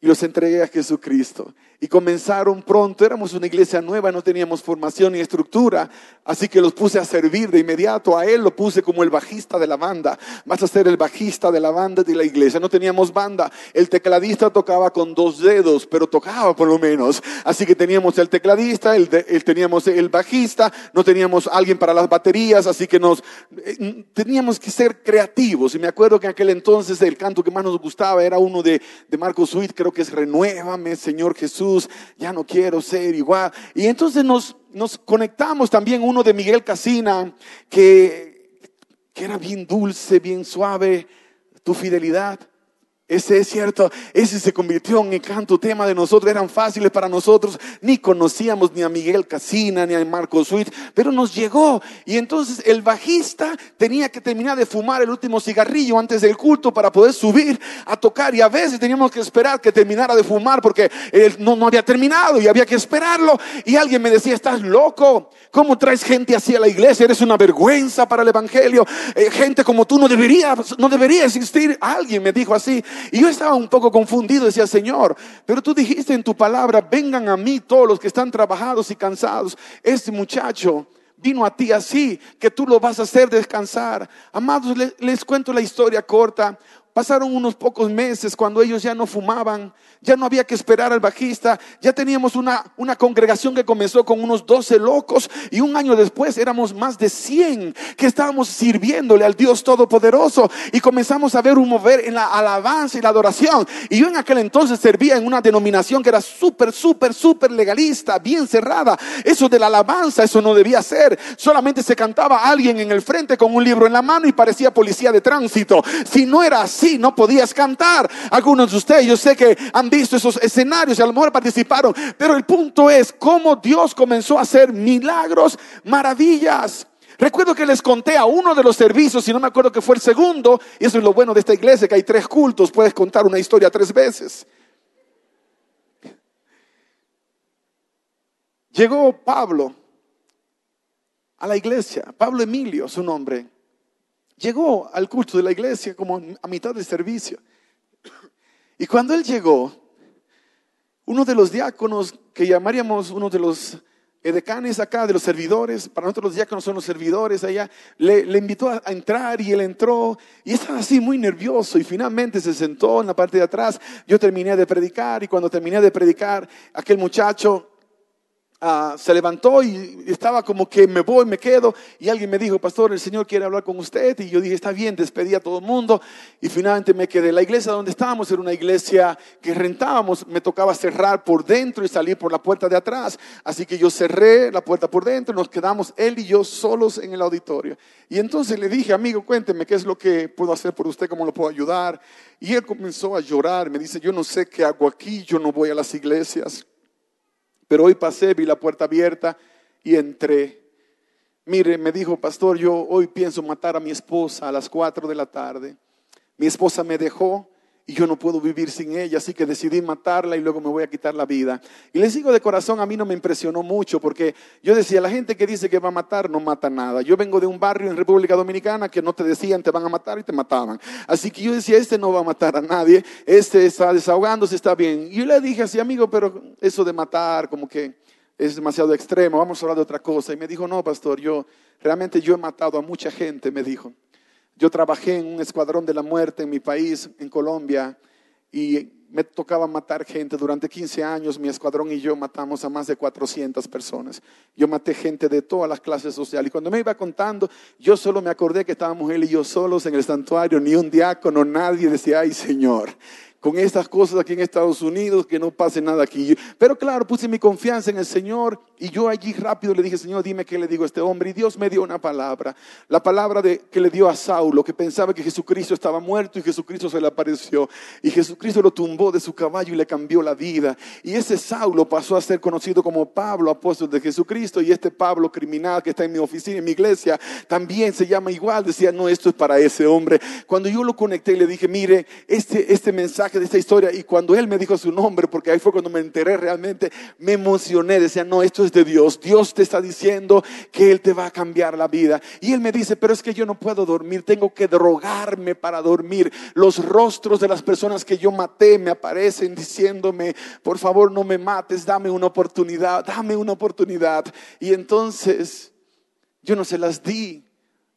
y los entregué a Jesucristo. Y comenzaron pronto, éramos una iglesia nueva, no teníamos formación ni estructura, así que los puse a servir de inmediato. A él lo puse como el bajista de la banda. Vas a ser el bajista de la banda de la iglesia. No teníamos banda. El tecladista tocaba con dos dedos, pero tocaba por lo menos. Así que teníamos el tecladista, el, teníamos el bajista, no teníamos alguien para las baterías, así que nos eh, teníamos que ser creativos. Y me acuerdo que en aquel entonces el canto que más nos gustaba era uno de, de Marcos Sweet, creo que es Renuévame, Señor Jesús ya no quiero ser igual. Y entonces nos, nos conectamos también uno de Miguel Casina, que, que era bien dulce, bien suave, tu fidelidad. Ese es cierto, ese se convirtió en el canto tema de nosotros, eran fáciles para nosotros, ni conocíamos ni a Miguel Casina ni a Marco Sweet, pero nos llegó. Y entonces el bajista tenía que terminar de fumar el último cigarrillo antes del culto para poder subir a tocar. Y a veces teníamos que esperar que terminara de fumar porque él no, había terminado y había que esperarlo. Y alguien me decía, estás loco, ¿cómo traes gente así a la iglesia? Eres una vergüenza para el Evangelio. Eh, gente como tú no debería, no debería existir. Alguien me dijo así. Y yo estaba un poco confundido, decía, Señor, pero tú dijiste en tu palabra, vengan a mí todos los que están trabajados y cansados. Este muchacho vino a ti así, que tú lo vas a hacer descansar. Amados, les, les cuento la historia corta. Pasaron unos pocos meses cuando ellos ya no fumaban, ya no había que esperar al bajista, ya teníamos una, una congregación que comenzó con unos 12 locos y un año después éramos más de 100 que estábamos sirviéndole al Dios Todopoderoso y comenzamos a ver un mover en la alabanza y la adoración. Y yo en aquel entonces servía en una denominación que era súper, súper, súper legalista, bien cerrada. Eso de la alabanza, eso no debía ser. Solamente se cantaba alguien en el frente con un libro en la mano y parecía policía de tránsito. Si no era así, no podías cantar. Algunos de ustedes, yo sé que han visto esos escenarios y a lo mejor participaron, pero el punto es cómo Dios comenzó a hacer milagros, maravillas. Recuerdo que les conté a uno de los servicios, si no me acuerdo que fue el segundo, y eso es lo bueno de esta iglesia, que hay tres cultos, puedes contar una historia tres veces. Llegó Pablo a la iglesia, Pablo Emilio, su nombre llegó al culto de la iglesia como a mitad del servicio. Y cuando él llegó, uno de los diáconos, que llamaríamos uno de los edecanes acá, de los servidores, para nosotros los diáconos son los servidores allá, le, invitó a, entrar y él entró y estaba así muy nervioso y finalmente se sentó en la parte de atrás. Yo terminé de predicar y cuando terminé de predicar, aquel muchacho Uh, se levantó y estaba como que me voy, me quedo. Y alguien me dijo, pastor, el Señor quiere hablar con usted. Y yo dije, está bien, despedí a todo el mundo. Y finalmente me quedé. La iglesia donde estábamos era una iglesia que rentábamos. Me tocaba cerrar por dentro y salir por la puerta de atrás. Así que yo cerré la puerta por dentro. Nos quedamos él y yo solos en el auditorio. Y entonces le dije, amigo, cuénteme qué es lo que puedo hacer por usted, cómo lo puedo ayudar. Y él comenzó a llorar. Me dice, yo no sé qué hago aquí, yo no voy a las iglesias. Pero hoy pasé, vi la puerta abierta y entré. Mire, me dijo, pastor, yo hoy pienso matar a mi esposa a las 4 de la tarde. Mi esposa me dejó y yo no puedo vivir sin ella, así que decidí matarla y luego me voy a quitar la vida. Y les digo de corazón, a mí no me impresionó mucho porque yo decía, la gente que dice que va a matar no mata nada. Yo vengo de un barrio en República Dominicana que no te decían te van a matar y te mataban. Así que yo decía, este no va a matar a nadie, este está desahogándose, está bien. Y yo le dije así, amigo, pero eso de matar como que es demasiado extremo, vamos a hablar de otra cosa. Y me dijo, no, pastor, yo realmente yo he matado a mucha gente, me dijo. Yo trabajé en un escuadrón de la muerte en mi país, en Colombia, y me tocaba matar gente. Durante 15 años mi escuadrón y yo matamos a más de 400 personas. Yo maté gente de todas las clases sociales. Y cuando me iba contando, yo solo me acordé que estábamos él y yo solos en el santuario, ni un diácono, nadie decía, ay Señor con estas cosas aquí en Estados Unidos, que no pase nada aquí. Pero claro, puse mi confianza en el Señor y yo allí rápido le dije, Señor, dime qué le digo a este hombre. Y Dios me dio una palabra, la palabra de, que le dio a Saulo, que pensaba que Jesucristo estaba muerto y Jesucristo se le apareció. Y Jesucristo lo tumbó de su caballo y le cambió la vida. Y ese Saulo pasó a ser conocido como Pablo, apóstol de Jesucristo. Y este Pablo criminal que está en mi oficina, en mi iglesia, también se llama igual. Decía, no, esto es para ese hombre. Cuando yo lo conecté, le dije, mire, este, este mensaje de esta historia y cuando él me dijo su nombre, porque ahí fue cuando me enteré realmente, me emocioné, decía, no, esto es de Dios, Dios te está diciendo que Él te va a cambiar la vida. Y él me dice, pero es que yo no puedo dormir, tengo que drogarme para dormir. Los rostros de las personas que yo maté me aparecen diciéndome, por favor no me mates, dame una oportunidad, dame una oportunidad. Y entonces yo no se las di.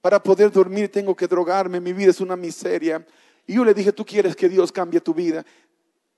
Para poder dormir tengo que drogarme, mi vida es una miseria. Y yo le dije, tú quieres que Dios cambie tu vida.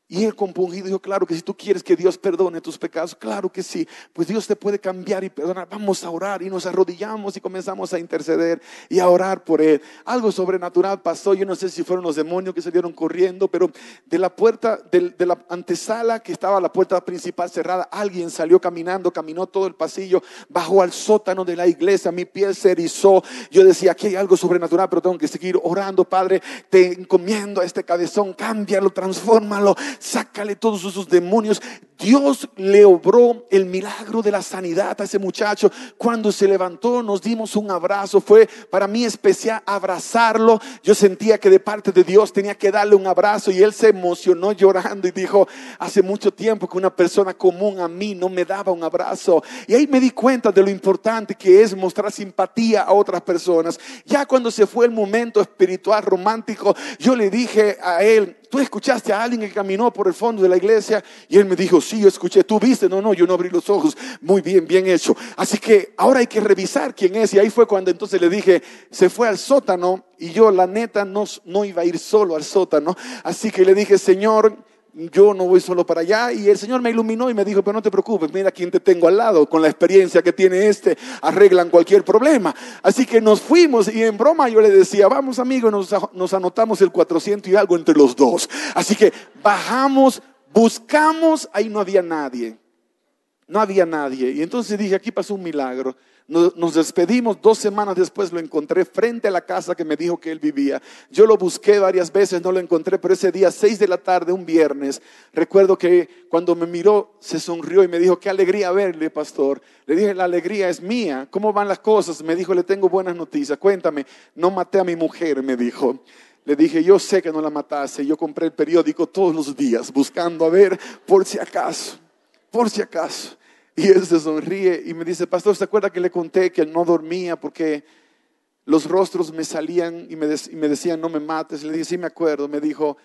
Y él compungido dijo, claro que si tú quieres que Dios perdone tus pecados, claro que sí, pues Dios te puede cambiar y perdonar. Vamos a orar y nos arrodillamos y comenzamos a interceder y a orar por él. Algo sobrenatural pasó, yo no sé si fueron los demonios que salieron corriendo, pero de la puerta, de, la antesala que estaba la puerta principal cerrada, alguien salió caminando, caminó todo el pasillo, bajó al sótano de la iglesia, mi piel se erizó. Yo decía, aquí hay algo sobrenatural, pero tengo que seguir orando, Padre, te encomiendo a este cabezón, cámbialo, transfórmalo sácale todos esos demonios. Dios le obró el milagro de la sanidad a ese muchacho. Cuando se levantó, nos dimos un abrazo. Fue para mí especial abrazarlo. Yo sentía que de parte de Dios tenía que darle un abrazo y él se emocionó llorando y dijo, hace mucho tiempo que una persona común a mí no me daba un abrazo. Y ahí me di cuenta de lo importante que es mostrar simpatía a otras personas. Ya cuando se fue el momento espiritual romántico, yo le dije a él, tú escuchaste a alguien que caminó por el fondo de la iglesia y él me dijo, sí, yo escuché, tú viste, no, no, yo no abrí los ojos, muy bien, bien hecho. Así que ahora hay que revisar quién es y ahí fue cuando entonces le dije, se fue al sótano y yo la neta no, no iba a ir solo al sótano, así que le dije, Señor, yo no voy solo para allá. Y el Señor me iluminó y me dijo, pero no te preocupes, mira quién te tengo al lado, con la experiencia que tiene este, arreglan cualquier problema. Así que nos fuimos y en broma yo le decía, vamos amigos, nos, nos anotamos el 400 y algo entre los dos. Así que bajamos, buscamos, ahí no había nadie. No había nadie. Y entonces dije, aquí pasó un milagro. Nos, despedimos, dos semanas después lo encontré frente a la casa que me dijo que él vivía. Yo lo busqué varias veces, no lo encontré, pero ese día, seis de la tarde, un viernes, recuerdo que cuando me miró, se sonrió y me dijo, qué alegría verle, pastor. Le dije, la alegría es mía. ¿Cómo van las cosas? Me dijo, le tengo buenas noticias. Cuéntame, no maté a mi mujer, me dijo. Le dije, yo sé que no la mataste. Yo compré el periódico todos los días buscando a ver por si acaso, por si acaso. *laughs* Y él se sonríe y me dice, pastor, ¿se acuerda que le conté que no dormía porque los rostros me salían y me, decían, no me mates? Le dije, sí me acuerdo. Me dijo,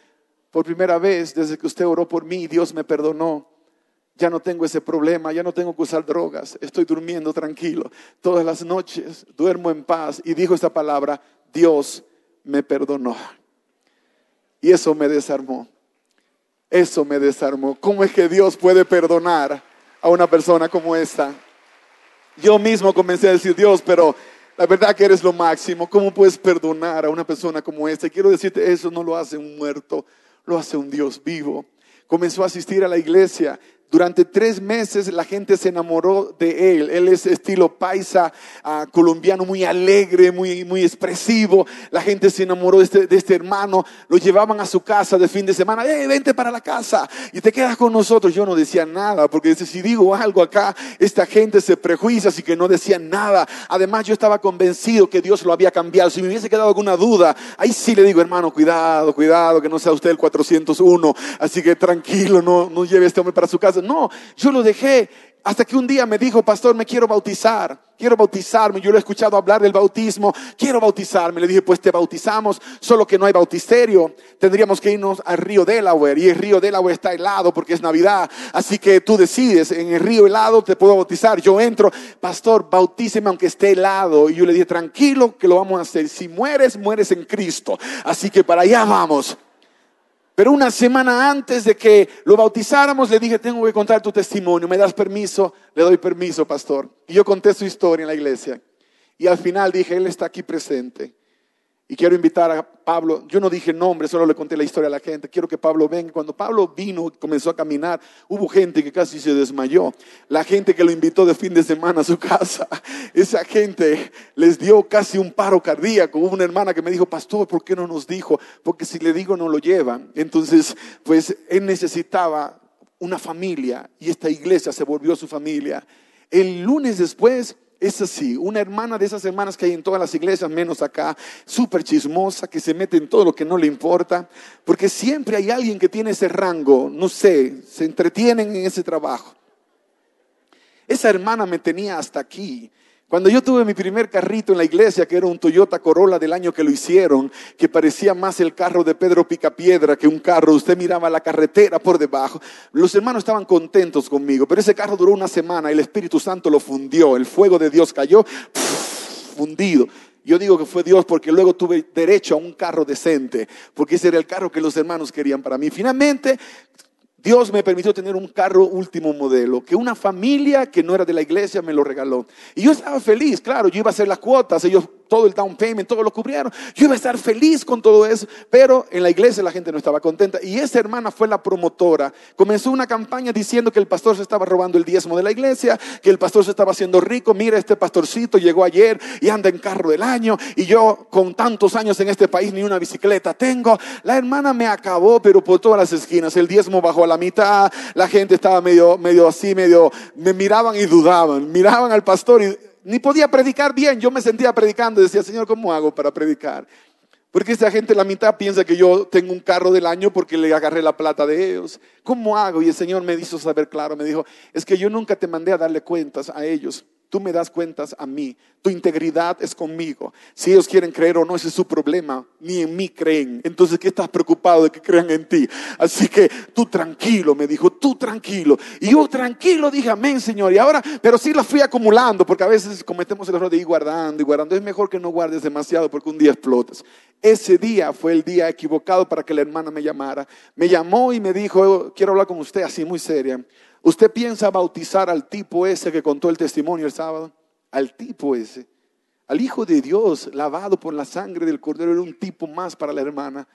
por primera vez desde que usted oró por mí, Dios me perdonó. Ya no tengo ese problema, ya no tengo que usar drogas, estoy durmiendo tranquilo. Todas las noches duermo en paz. Y dijo esta palabra, Dios me perdonó. Y eso me desarmó. Eso me desarmó. ¿Cómo es que Dios puede perdonar? A una persona como esta. Yo mismo comencé a decir, Dios, pero la verdad que eres lo máximo. ¿Cómo puedes perdonar a una persona como esta? quiero decirte, eso no lo hace un muerto, lo hace un Dios vivo. Comenzó a asistir a la iglesia, durante tres meses la gente se enamoró de él. Él es estilo paisa ah, colombiano, muy alegre, muy, muy expresivo. La gente se enamoró de este, de este, hermano. Lo llevaban a su casa de fin de semana. ¡Eh, vente para la casa! Y te quedas con nosotros. Yo no decía nada, porque si digo algo acá, esta gente se prejuicia, así que no decía nada. Además, yo estaba convencido que Dios lo había cambiado. Si me hubiese quedado alguna duda, ahí sí le digo, hermano, cuidado, cuidado, que no sea usted el 401. Así que tranquilo, no, no lleve a este hombre para su casa. No, yo lo dejé hasta que un día me dijo, pastor, me quiero bautizar, quiero bautizarme. Yo lo he escuchado hablar del bautismo, quiero bautizarme. Le dije, pues te bautizamos, solo que no hay bautisterio. Tendríamos que irnos al río Delaware y el río Delaware está helado porque es Navidad. Así que tú decides, en el río helado te puedo bautizar. Yo entro, pastor, bautíceme aunque esté helado. Y yo le dije, tranquilo que lo vamos a hacer. Si mueres, mueres en Cristo. Así que para allá vamos. Pero una semana antes de que lo bautizáramos, le dije, tengo que contar tu testimonio, ¿me das permiso? Le doy permiso, pastor. Y yo conté su historia en la iglesia. Y al final dije, Él está aquí presente. Y quiero invitar a Pablo, yo no dije nombre, solo le conté la historia a la gente, quiero que Pablo venga. Cuando Pablo vino, y comenzó a caminar, hubo gente que casi se desmayó. La gente que lo invitó de fin de semana a su *laughs* casa, esa gente les dio casi un paro cardíaco. Hubo una hermana que me dijo, pastor, ¿por qué no nos dijo? Porque si le digo no lo llevan. Entonces, pues él necesitaba una familia y esta iglesia se volvió su familia. El lunes después es así, una hermana de esas hermanas que hay en todas las iglesias, menos acá, súper chismosa, que se mete en todo lo que no le importa, porque siempre hay alguien que tiene ese rango, no sé, se entretienen en ese trabajo. Esa hermana me tenía hasta aquí. Cuando yo tuve mi primer carrito en la iglesia, que era un Toyota Corolla del año que lo hicieron, que parecía más el carro de Pedro Picapiedra que un carro, usted miraba la carretera por debajo, los hermanos estaban contentos conmigo, pero ese carro duró una semana, el Espíritu Santo lo fundió, el fuego de Dios cayó, fundido. Yo digo que fue Dios porque luego tuve derecho a un carro decente, porque ese era el carro que los hermanos querían para mí. Finalmente, Dios me permitió tener un carro último modelo, que una familia que no era de la iglesia me lo regaló. Y yo estaba feliz, claro, yo iba a hacer las cuotas, ellos todo el down payment, todo lo cubrieron. Yo iba a estar feliz con todo eso, pero en la iglesia la gente no estaba contenta. Y esa hermana fue la promotora. Comenzó una campaña diciendo que el pastor se estaba robando el diezmo de la iglesia, que el pastor se estaba haciendo rico. Mira, este pastorcito llegó ayer y anda en carro del año. Y yo con tantos años en este país ni una bicicleta tengo. La hermana me acabó, pero por todas las esquinas. El diezmo bajó a la mitad. La gente estaba medio, medio así, medio, me miraban y dudaban. Miraban al pastor y ni podía predicar bien. Yo me sentía predicando y decía, Señor, ¿cómo hago para predicar? Porque esta gente, la mitad, piensa que yo tengo un carro del año porque le agarré la plata de ellos. ¿Cómo hago? Y el Señor me hizo saber claro, me dijo, es que yo nunca te mandé a darle cuentas a ellos. Tú me das cuentas a mí. Tu integridad es conmigo. Si ellos quieren creer o no, ese es su problema. Ni en mí creen. Entonces, ¿qué estás preocupado de que crean en ti? Así que tú tranquilo, me dijo, tú tranquilo. Y yo tranquilo dije, amén, Señor. Y ahora, pero sí la fui acumulando, porque a veces cometemos el error de ir guardando y guardando. Es mejor que no guardes demasiado porque un día explotas. Ese día fue el día equivocado para que la hermana me llamara. Me llamó y me dijo, quiero hablar con usted así muy seria. ¿Usted piensa bautizar al tipo ese que contó el testimonio el sábado? Al tipo ese. Al Hijo de Dios, lavado por la sangre del Cordero, era un tipo más para la hermana.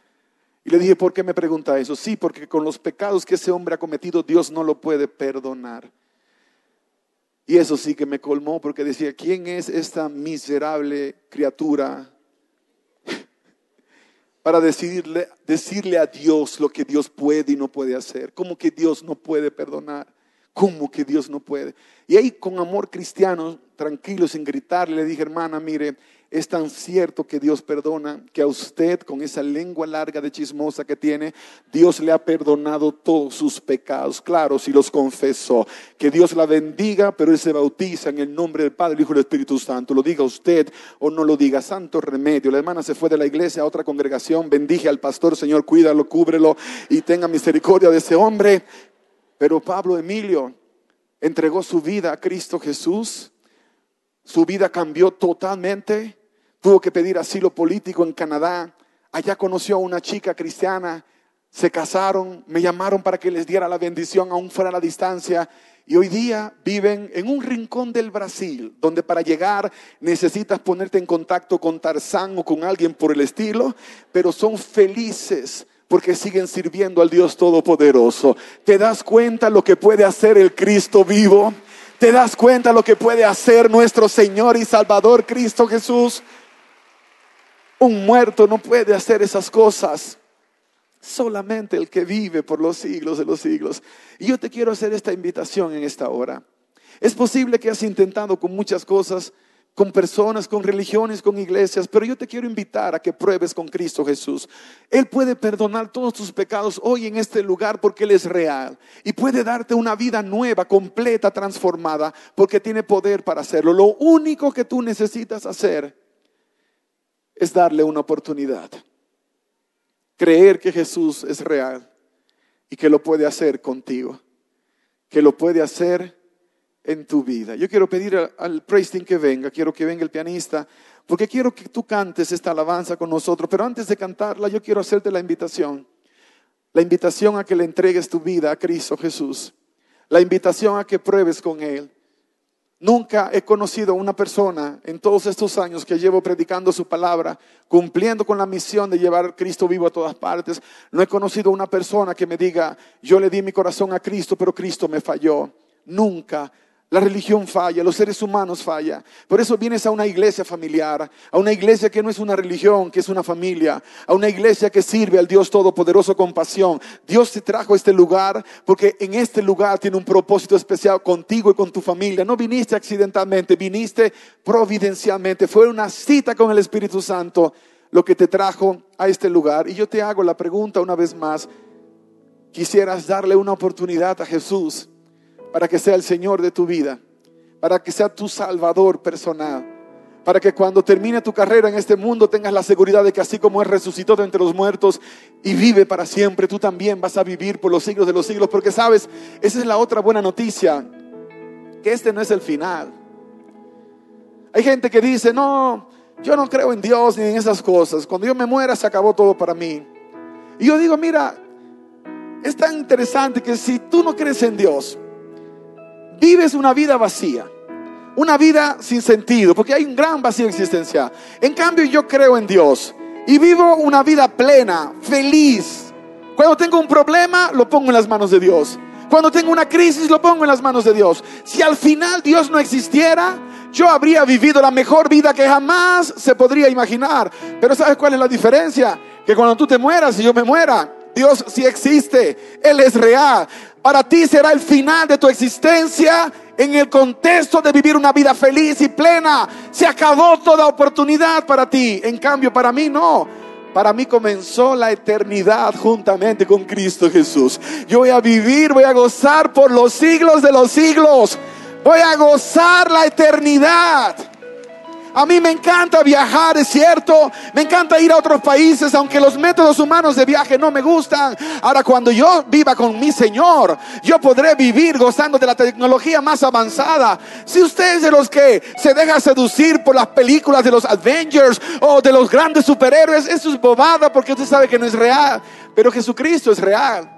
Y le dije, ¿por qué me pregunta eso? Sí, porque con los pecados que ese hombre ha cometido, Dios no lo puede perdonar. Y eso sí que me colmó porque decía, ¿quién es esta miserable criatura *laughs* para decirle, decirle a Dios lo que Dios puede y no puede hacer? ¿Cómo que Dios no puede perdonar? ¿Cómo que Dios no puede? Y ahí con amor cristiano, tranquilo, sin gritarle, le dije, hermana, mire, es tan cierto que Dios perdona, que a usted con esa lengua larga de chismosa que tiene, Dios le ha perdonado todos sus pecados. Claro, si los confesó. Que Dios la bendiga, pero Él se bautiza en el nombre del Padre, el Hijo y del Espíritu Santo. Lo diga usted o no lo diga. Santo remedio. La hermana se fue de la iglesia a otra congregación. Bendije al pastor, Señor, cuídalo, cúbrelo y tenga misericordia de ese hombre. Pero Pablo Emilio entregó su vida a Cristo Jesús. Su vida cambió totalmente. Tuvo que pedir asilo político en Canadá. Allá conoció a una chica cristiana. Se casaron, me llamaron para que les diera la bendición aún fuera a la distancia. Y hoy día viven en un rincón del Brasil, donde para llegar necesitas ponerte en contacto con Tarzán o con alguien por el estilo, pero son felices porque siguen sirviendo al Dios Todopoderoso. ¿Te das cuenta lo que puede hacer el Cristo vivo? ¿Te das cuenta lo que puede hacer nuestro Señor y Salvador Cristo Jesús? Un muerto no puede hacer esas cosas. Solamente el que vive por los siglos de los siglos. Y yo te quiero hacer esta invitación en esta hora. Es posible que has intentado con muchas cosas con personas, con religiones, con iglesias, pero yo te quiero invitar a que pruebes con Cristo Jesús. Él puede perdonar todos tus pecados hoy en este lugar porque Él es real y puede darte una vida nueva, completa, transformada, porque tiene poder para hacerlo. Lo único que tú necesitas hacer es darle una oportunidad. Creer que Jesús es real y que lo puede hacer contigo, que lo puede hacer en tu vida. Yo quiero pedir al praise que venga, quiero que venga el pianista, porque quiero que tú cantes esta alabanza con nosotros, pero antes de cantarla yo quiero hacerte la invitación, la invitación a que le entregues tu vida a Cristo Jesús, la invitación a que pruebes con Él. Nunca he conocido a una persona en todos estos años que llevo predicando su palabra, cumpliendo con la misión de llevar Cristo vivo a todas partes. No he conocido a una persona que me diga, yo le di mi corazón a Cristo, pero Cristo me falló. Nunca la religión falla, los seres humanos fallan. Por eso vienes a una iglesia familiar, a una iglesia que no es una religión, que es una familia, a una iglesia que sirve al Dios Todopoderoso con pasión. Dios te trajo a este lugar porque en este lugar tiene un propósito especial contigo y con tu familia. No viniste accidentalmente, viniste providencialmente. Fue una cita con el Espíritu Santo lo que te trajo a este lugar. Y yo te hago la pregunta una vez más. ¿Quisieras darle una oportunidad a Jesús? Para que sea el Señor de tu vida, para que sea tu Salvador personal, para que cuando termine tu carrera en este mundo tengas la seguridad de que así como Él resucitó de entre los muertos y vive para siempre, tú también vas a vivir por los siglos de los siglos, porque sabes, esa es la otra buena noticia, que este no es el final. Hay gente que dice, no, yo no creo en Dios ni en esas cosas, cuando yo me muera se acabó todo para mí. Y yo digo, mira, es tan interesante que si tú no crees en Dios, vives una vida vacía, una vida sin sentido, porque hay un gran vacío existencial. En cambio, yo creo en Dios y vivo una vida plena, feliz. Cuando tengo un problema, lo pongo en las manos de Dios. Cuando tengo una crisis, lo pongo en las manos de Dios. Si al final Dios no existiera, yo habría vivido la mejor vida que jamás se podría imaginar. Pero ¿sabes cuál es la diferencia? Que cuando tú te mueras y yo me muera, Dios sí existe, Él es real. Para ti será el final de tu existencia en el contexto de vivir una vida feliz y plena. Se acabó toda oportunidad para ti. En cambio, para mí no. Para mí comenzó la eternidad juntamente con Cristo Jesús. Yo voy a vivir, voy a gozar por los siglos de los siglos. Voy a gozar la eternidad. A mí me encanta viajar, es cierto. Me encanta ir a otros países, aunque los métodos humanos de viaje no me gustan. Ahora, cuando yo viva con mi Señor, yo podré vivir gozando de la tecnología más avanzada. Si usted es de los que se deja seducir por las películas de los Avengers o de los grandes superhéroes, eso es bobada porque usted sabe que no es real. Pero Jesucristo es real.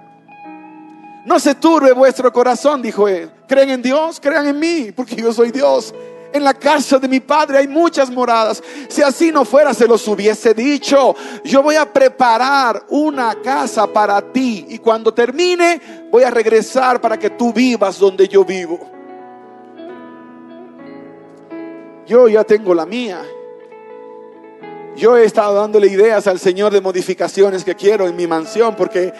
No se turbe vuestro corazón, dijo él. Creen en Dios, crean en mí, porque yo soy Dios. En la casa de mi padre hay muchas moradas. Si así no fuera, se los hubiese dicho. Yo voy a preparar una casa para ti. Y cuando termine, voy a regresar para que tú vivas donde yo vivo. Yo ya tengo la mía. Yo he estado dándole ideas al Señor de modificaciones que quiero en mi mansión porque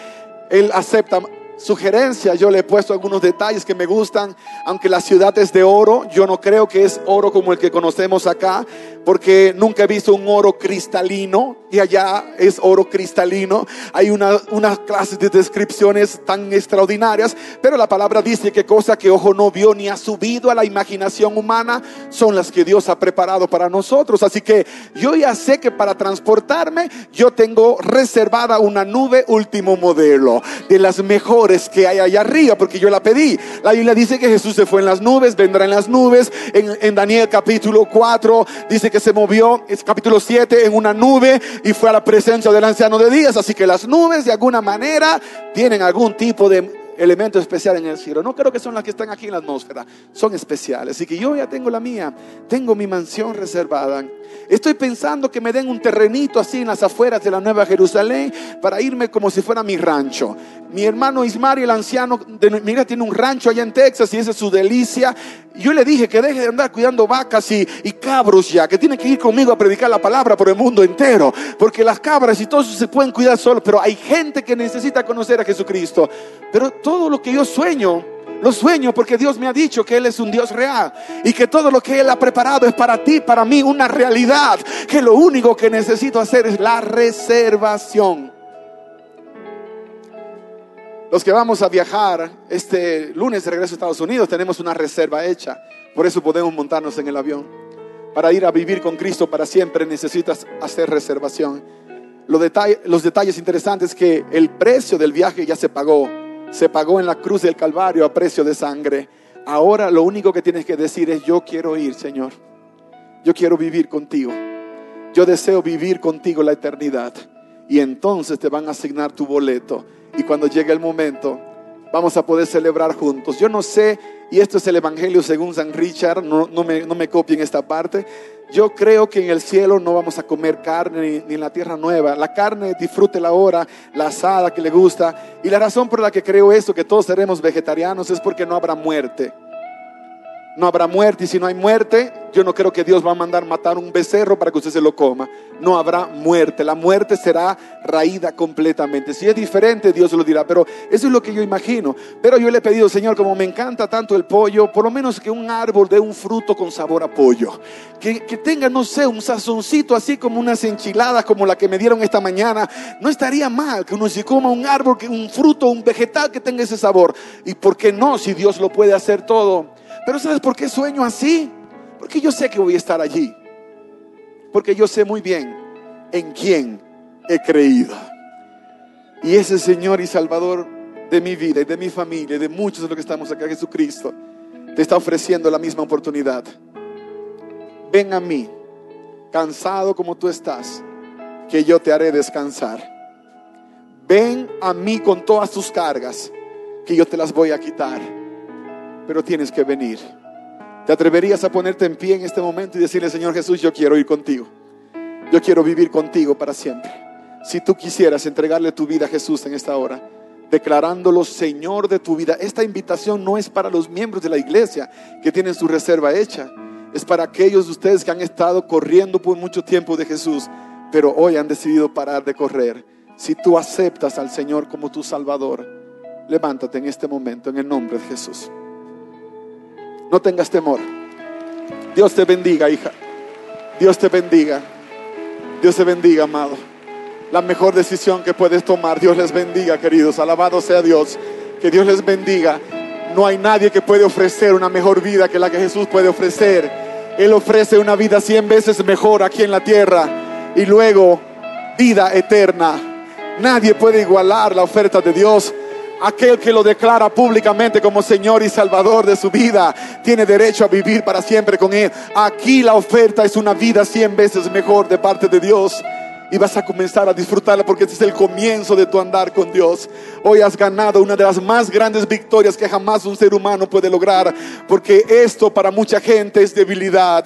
Él acepta sugerencias, yo le he puesto algunos detalles que me gustan, aunque la ciudad es de oro, yo no creo que es oro como el que conocemos acá, porque nunca he visto un oro cristalino y allá es oro cristalino. Hay una, clases de descripciones tan extraordinarias, pero la palabra dice que cosa que ojo no vio ni ha subido a la imaginación humana son las que Dios ha preparado para nosotros. Así que yo ya sé que para transportarme yo tengo reservada una nube último modelo de las mejores que hay allá arriba, porque yo la pedí. La Biblia dice que Jesús se fue en las nubes, vendrá en las nubes. En, en Daniel capítulo 4 dice que se movió, es capítulo 7, en una nube y fue a la presencia del anciano de días. Así que las nubes de alguna manera tienen algún tipo de elemento especial en el cielo. No creo que son las que están aquí en la atmósfera, son especiales. Así que yo ya tengo la mía, tengo mi mansión reservada. Estoy pensando que me den un terrenito así en las afueras de la Nueva Jerusalén para irme como si fuera mi rancho. Mi hermano Ismario, el anciano de mira, tiene un rancho allá en Texas y esa es su delicia. Yo le dije que deje de andar cuidando vacas y, y cabros ya, que tiene que ir conmigo a predicar la palabra por el mundo entero. Porque las cabras y todo eso se pueden cuidar solo, pero hay gente que necesita conocer a Jesucristo. Pero todo lo que yo sueño, lo sueño porque Dios me ha dicho que Él es un Dios real y que todo lo que Él ha preparado es para ti, para mí, una realidad. Que lo único que necesito hacer es la reservación. Los que vamos a viajar este lunes de regreso a Estados Unidos tenemos una reserva hecha. Por eso podemos montarnos en el avión. Para ir a vivir con Cristo para siempre necesitas hacer reservación. Los, detalles, los detalles interesantes que el precio del viaje ya se pagó. Se pagó en la cruz del Calvario a precio de sangre. Ahora lo único que tienes que decir es yo quiero ir, Señor. Yo quiero vivir contigo. Yo deseo vivir contigo la eternidad. Y entonces te van a asignar tu boleto y cuando llegue el momento vamos a poder celebrar juntos. Yo no sé, y esto es el Evangelio según San Richard, no, me, no me copien esta parte. Yo creo que en el cielo no vamos a comer carne ni, en la tierra nueva. La carne disfrute la hora, la asada que le gusta. Y la razón por la que creo esto, que todos seremos vegetarianos, es porque no habrá muerte. No habrá muerte y si no hay muerte, yo no creo que Dios va a mandar matar un becerro para que usted se lo coma. No habrá muerte. La muerte será raída completamente. Si es diferente, Dios lo dirá. Pero eso es lo que yo imagino. Pero yo le he pedido, Señor, como me encanta tanto el pollo, por lo menos que un árbol dé un fruto con sabor a pollo. Que, que tenga, no sé, un sazoncito así como unas enchiladas como la que me dieron esta mañana. No estaría mal que uno se coma un árbol, un fruto, un vegetal que tenga ese sabor. ¿Y por qué no? Si Dios lo puede hacer todo. Pero ¿sabes por qué sueño así? Porque yo sé que voy a estar allí. Porque yo sé muy bien en quién he creído. Y ese Señor y Salvador de mi vida y de mi familia y de muchos de los que estamos acá, Jesucristo, te está ofreciendo la misma oportunidad. Ven a mí, cansado como tú estás, que yo te haré descansar. ven a mí con todas tus cargas, que yo te las voy a quitar. Pero tienes que venir. ¿Te atreverías a ponerte en pie en este momento y decirle, Señor Jesús, yo quiero ir contigo? Yo quiero vivir contigo para siempre. Si tú quisieras entregarle tu vida a Jesús en esta hora, declarándolo Señor de tu vida, esta invitación no es para los miembros de la iglesia que tienen su reserva hecha, es para aquellos de ustedes que han estado corriendo por mucho tiempo de Jesús, pero hoy han decidido parar de correr. Si tú aceptas al Señor como tu Salvador, levántate en este momento en el nombre de Jesús. No tengas temor. Dios te bendiga, hija. Dios te bendiga. Dios te bendiga, amado. La mejor decisión que puedes tomar. Dios les bendiga, queridos. Alabado sea Dios. Que Dios les bendiga. No hay nadie que puede ofrecer una mejor vida que la que Jesús puede ofrecer. Él ofrece una vida cien veces mejor aquí en la tierra y luego vida eterna. Nadie puede igualar la oferta de Dios. Aquel que lo declara públicamente como Señor y Salvador de su vida tiene derecho a vivir para siempre con Él. Aquí la oferta es una vida cien veces mejor de parte de Dios y vas a comenzar a disfrutarla porque este es el comienzo de tu andar con Dios. Hoy has ganado una de las más grandes victorias que jamás un ser humano puede lograr porque esto para mucha gente es debilidad.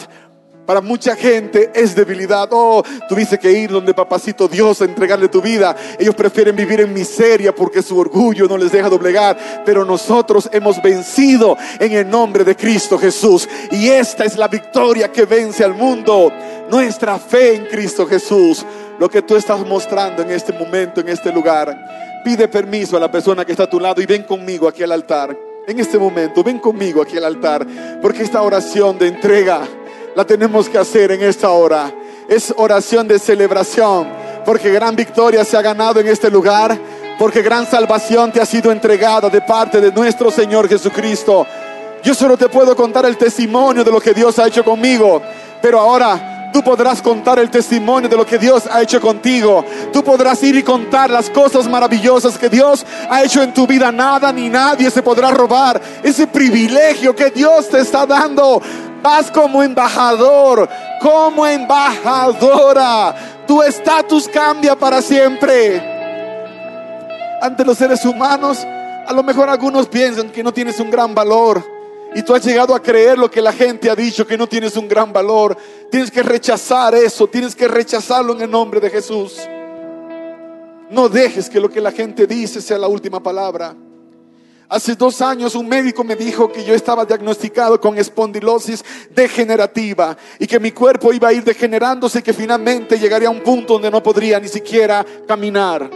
Para mucha gente es debilidad. Oh, tuviste que ir donde papacito Dios a entregarle tu vida. Ellos prefieren vivir en miseria porque su orgullo no les deja doblegar. Pero nosotros hemos vencido en el nombre de Cristo Jesús. Y esta es la victoria que vence al mundo. Nuestra fe en Cristo Jesús. Lo que tú estás mostrando en este momento, en este lugar. Pide permiso a la persona que está a tu lado y ven conmigo aquí al altar. En este momento, ven conmigo aquí al altar. Porque esta oración de entrega la tenemos que hacer en esta hora. Es oración de celebración, porque gran victoria se ha ganado en este lugar, porque gran salvación te ha sido entregada de parte de nuestro Señor Jesucristo. Yo solo te puedo contar el testimonio de lo que Dios ha hecho conmigo, pero ahora tú podrás contar el testimonio de lo que Dios ha hecho contigo. Tú podrás ir y contar las cosas maravillosas que Dios ha hecho en tu vida. Nada ni nadie se podrá robar ese privilegio que Dios te está dando. Vas como embajador, como embajadora. Tu estatus cambia para siempre. Ante los seres humanos, a lo mejor algunos piensan que no tienes un gran valor. Y tú has llegado a creer lo que la gente ha dicho, que no tienes un gran valor. Tienes que rechazar eso, tienes que rechazarlo en el nombre de Jesús. No dejes que lo que la gente dice sea la última palabra. Hace dos años un médico me dijo que yo estaba diagnosticado con espondilosis degenerativa y que mi cuerpo iba a ir degenerándose y que finalmente llegaría a un punto donde no podría ni siquiera caminar.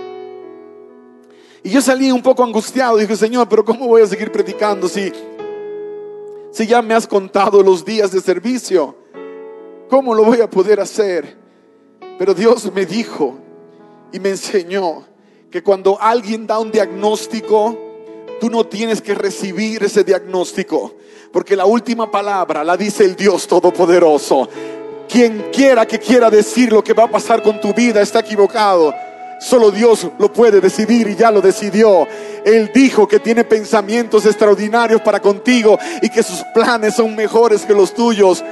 Y yo salí un poco angustiado. Dije, Señor, pero ¿cómo voy a seguir predicando si, si ya me has contado los días de servicio? ¿Cómo lo voy a poder hacer? Pero Dios me dijo y me enseñó que cuando alguien da un diagnóstico, Tú no tienes que recibir ese diagnóstico, porque la última palabra la dice el Dios Todopoderoso. Quien quiera que quiera decir lo que va a pasar con tu vida está equivocado. Solo Dios lo puede decidir y ya lo decidió. Él dijo que tiene pensamientos extraordinarios para contigo y que sus planes son mejores que los tuyos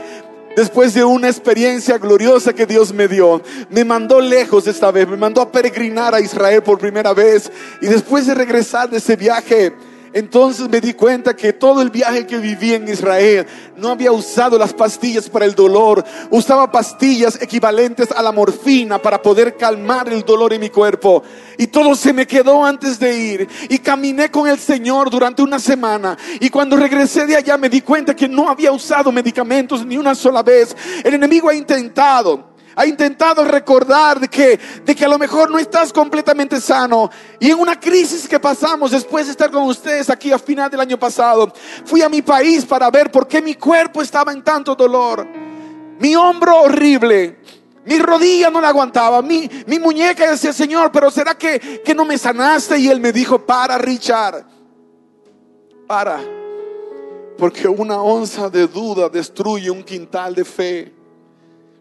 después de una experiencia gloriosa que Dios me dio, me mandó lejos esta vez, me mandó a peregrinar a Israel por primera vez y después de regresar de ese viaje, entonces me di cuenta que todo el viaje que viví en Israel no había usado las pastillas para el dolor, usaba pastillas equivalentes a la morfina para poder calmar el dolor en mi cuerpo. Y todo se me quedó antes de ir. Y caminé con el Señor durante una semana. Y cuando regresé de allá me di cuenta que no había usado medicamentos ni una sola vez. El enemigo ha intentado ha intentado recordar que, de que a lo mejor no estás completamente sano. Y en una crisis que pasamos después de estar con ustedes aquí a final del año pasado, fui a mi país para ver por qué mi cuerpo estaba en tanto dolor. Mi hombro horrible. Mi rodilla no la aguantaba, mi, mi muñeca decía, Señor, pero ¿será que, que no me sanaste? Y él me dijo, para Richard, para, porque una onza de duda destruye un quintal de fe.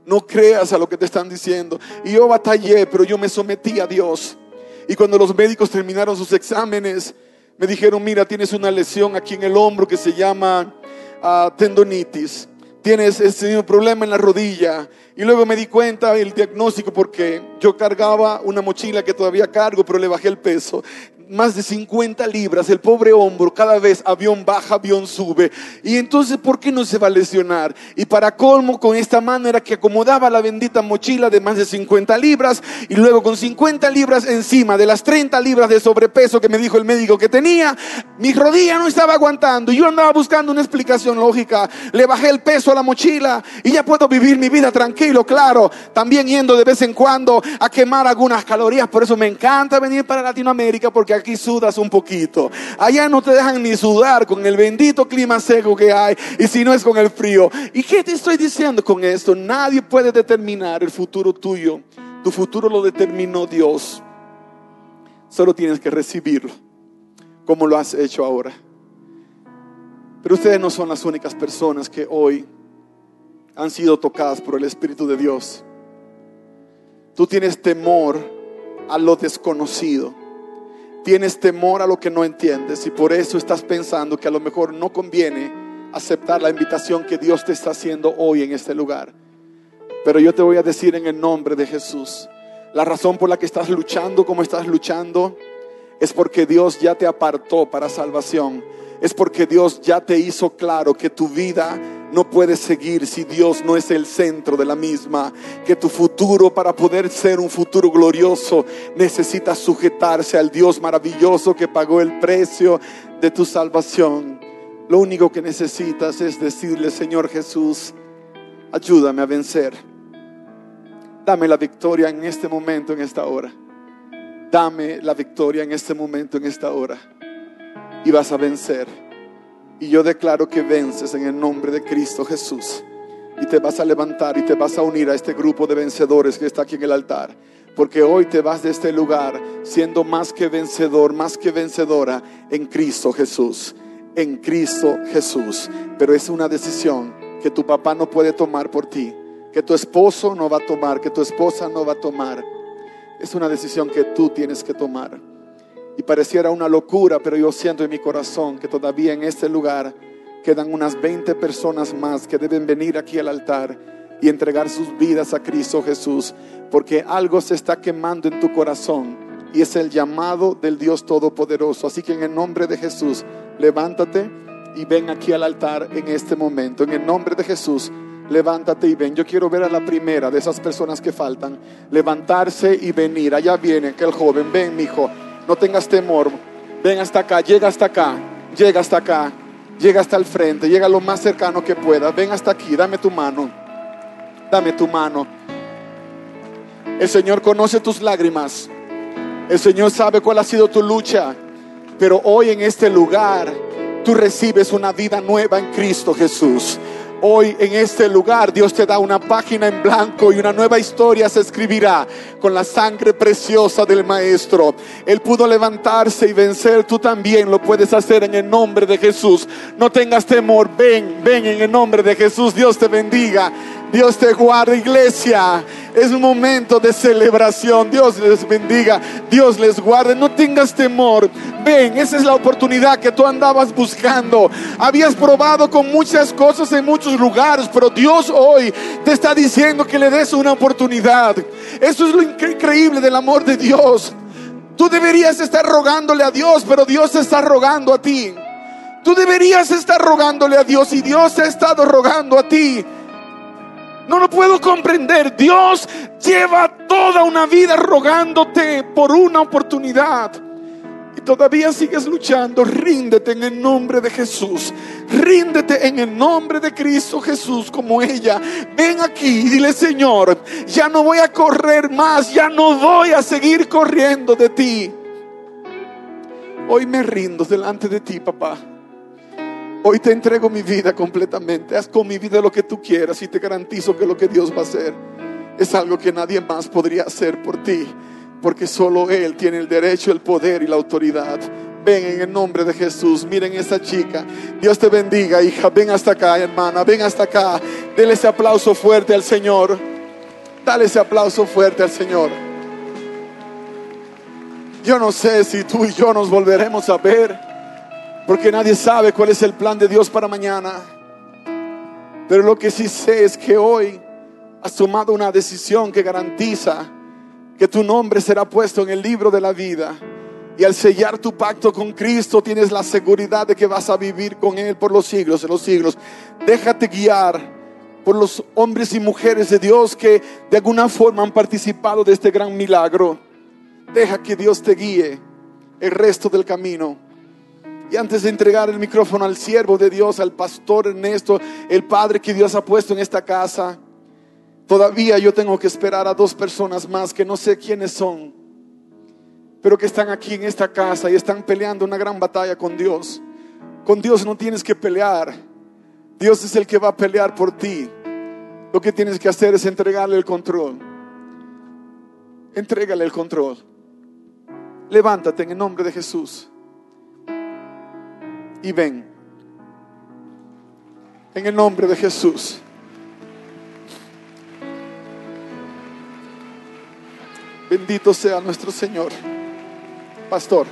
No creas a lo que te están diciendo. Y yo batallé, pero yo me sometí a Dios. Y cuando los médicos terminaron sus exámenes, me dijeron, mira, tienes una lesión aquí en el hombro que se llama ah, tendonitis. tienes ese problema en la rodilla. Y luego me di cuenta del diagnóstico porque yo cargaba una mochila que todavía cargo, pero le bajé el peso más de 50 libras, el pobre hombro, cada vez avión baja, avión sube. Y entonces, ¿por qué no se va a lesionar? Y para colmo, con esta mano era que acomodaba la bendita mochila de más de 50 libras y luego con 50 libras encima de las 30 libras de sobrepeso que me dijo el médico que tenía, mi rodilla no estaba aguantando. Y yo andaba buscando una explicación lógica. Le bajé el peso a la mochila y ya puedo vivir mi vida tranquilo, claro. También yendo de vez en cuando a quemar algunas calorías. Por eso me encanta venir para Latinoamérica porque aquí sudas un poquito. Allá no te dejan ni sudar con el bendito clima seco que hay y si no es con el frío. ¿Y qué te estoy diciendo con esto? Nadie puede determinar el futuro tuyo. Tu futuro lo determinó Dios. Solo tienes que recibirlo como lo has hecho ahora. Pero ustedes no son las únicas personas que hoy han sido tocadas por el Espíritu de Dios. Tú tienes temor a lo desconocido. Tienes temor a lo que no entiendes y por eso estás pensando que a lo mejor no conviene aceptar la invitación que Dios te está haciendo hoy en este lugar. Pero yo te voy a decir en el nombre de Jesús, la razón por la que estás luchando como estás luchando es porque Dios ya te apartó para salvación. Es porque Dios ya te hizo claro que tu vida no puedes seguir si Dios no es el centro de la misma. Que tu futuro, para poder ser un futuro glorioso, necesita sujetarse al Dios maravilloso que pagó el precio de tu salvación. Lo único que necesitas es decirle, Señor Jesús, ayúdame a vencer. Dame la victoria en este momento, en esta hora. Dame la victoria en este momento, en esta hora. Y vas a vencer. Y yo declaro que vences en el nombre de Cristo Jesús. Y te vas a levantar y te vas a unir a este grupo de vencedores que está aquí en el altar. Porque hoy te vas de este lugar siendo más que vencedor, más que vencedora en Cristo Jesús. En Cristo Jesús. Pero es una decisión que tu papá no puede tomar por ti. Que tu esposo no va a tomar. Que tu esposa no va a tomar. Es una decisión que tú tienes que tomar. Y pareciera una locura, pero yo siento en mi corazón que todavía en este lugar quedan unas 20 personas más que deben venir aquí al altar y entregar sus vidas a Cristo Jesús, porque algo se está quemando en tu corazón y es el llamado del Dios Todopoderoso. Así que en el nombre de Jesús, levántate y ven aquí al altar en este momento. En el nombre de Jesús, levántate y ven. Yo quiero ver a la primera de esas personas que faltan levantarse y venir. Allá viene aquel joven, ven, mi hijo no tengas temor. Ven hasta acá, llega hasta acá, llega hasta acá, llega hasta el frente, llega lo más cercano que puedas. Ven hasta aquí, dame tu mano, dame tu mano. El Señor conoce tus lágrimas. El Señor sabe cuál ha sido tu lucha. Pero hoy en este lugar tú recibes una vida nueva en Cristo Jesús. Hoy en este lugar Dios te da una página en blanco y una nueva historia se escribirá con la sangre preciosa del Maestro. Él pudo levantarse y vencer, tú también lo puedes hacer en el nombre de Jesús. No tengas temor, ven, ven en el nombre de Jesús. Dios te bendiga. Dios te guarde, iglesia. Es un momento de celebración. Dios les bendiga. Dios les guarde. No tengas temor. Ven, esa es la oportunidad que tú andabas buscando. Habías probado con muchas cosas en muchos lugares, pero Dios hoy te está diciendo que le des una oportunidad. Eso es lo increíble del amor de Dios. Tú deberías estar rogándole a Dios, pero Dios te está rogando a ti. Tú deberías estar rogándole a Dios y Dios ha estado rogando a ti. No lo puedo comprender. Dios lleva toda una vida rogándote por una oportunidad. Y todavía sigues luchando. Ríndete en el nombre de Jesús. Ríndete en el nombre de Cristo Jesús como ella. Ven aquí y dile, Señor, ya no voy a correr más. Ya no voy a seguir corriendo de ti. Hoy me rindo delante de ti, papá. Hoy te entrego mi vida completamente. Haz con mi vida lo que tú quieras y te garantizo que lo que Dios va a hacer es algo que nadie más podría hacer por ti. Porque solo Él tiene el derecho, el poder y la autoridad. Ven en el nombre de Jesús. Miren esa chica. Dios te bendiga, hija. Ven hasta acá, hermana. Ven hasta acá. Dele ese aplauso fuerte al Señor. Dale ese aplauso fuerte al Señor. Yo no sé si tú y yo nos volveremos a ver. Porque nadie sabe cuál es el plan de Dios para mañana. Pero lo que sí sé es que hoy has tomado una decisión que garantiza que tu nombre será puesto en el libro de la vida. Y al sellar tu pacto con Cristo tienes la seguridad de que vas a vivir con Él por los siglos de los siglos. Déjate guiar por los hombres y mujeres de Dios que de alguna forma han participado de este gran milagro. Deja que Dios te guíe el resto del camino. Y antes de entregar el micrófono al siervo de Dios, al pastor Ernesto, el padre que Dios ha puesto en esta casa, todavía yo tengo que esperar a dos personas más que no sé quiénes son, pero que están aquí en esta casa y están peleando una gran batalla con Dios. Con Dios no tienes que pelear. Dios es el que va a pelear por ti. Lo que tienes que hacer es entregarle el control. Entrégale el control. Levántate en el nombre de Jesús y ven. En el nombre de Jesús. Bendito sea nuestro Señor. Pastor.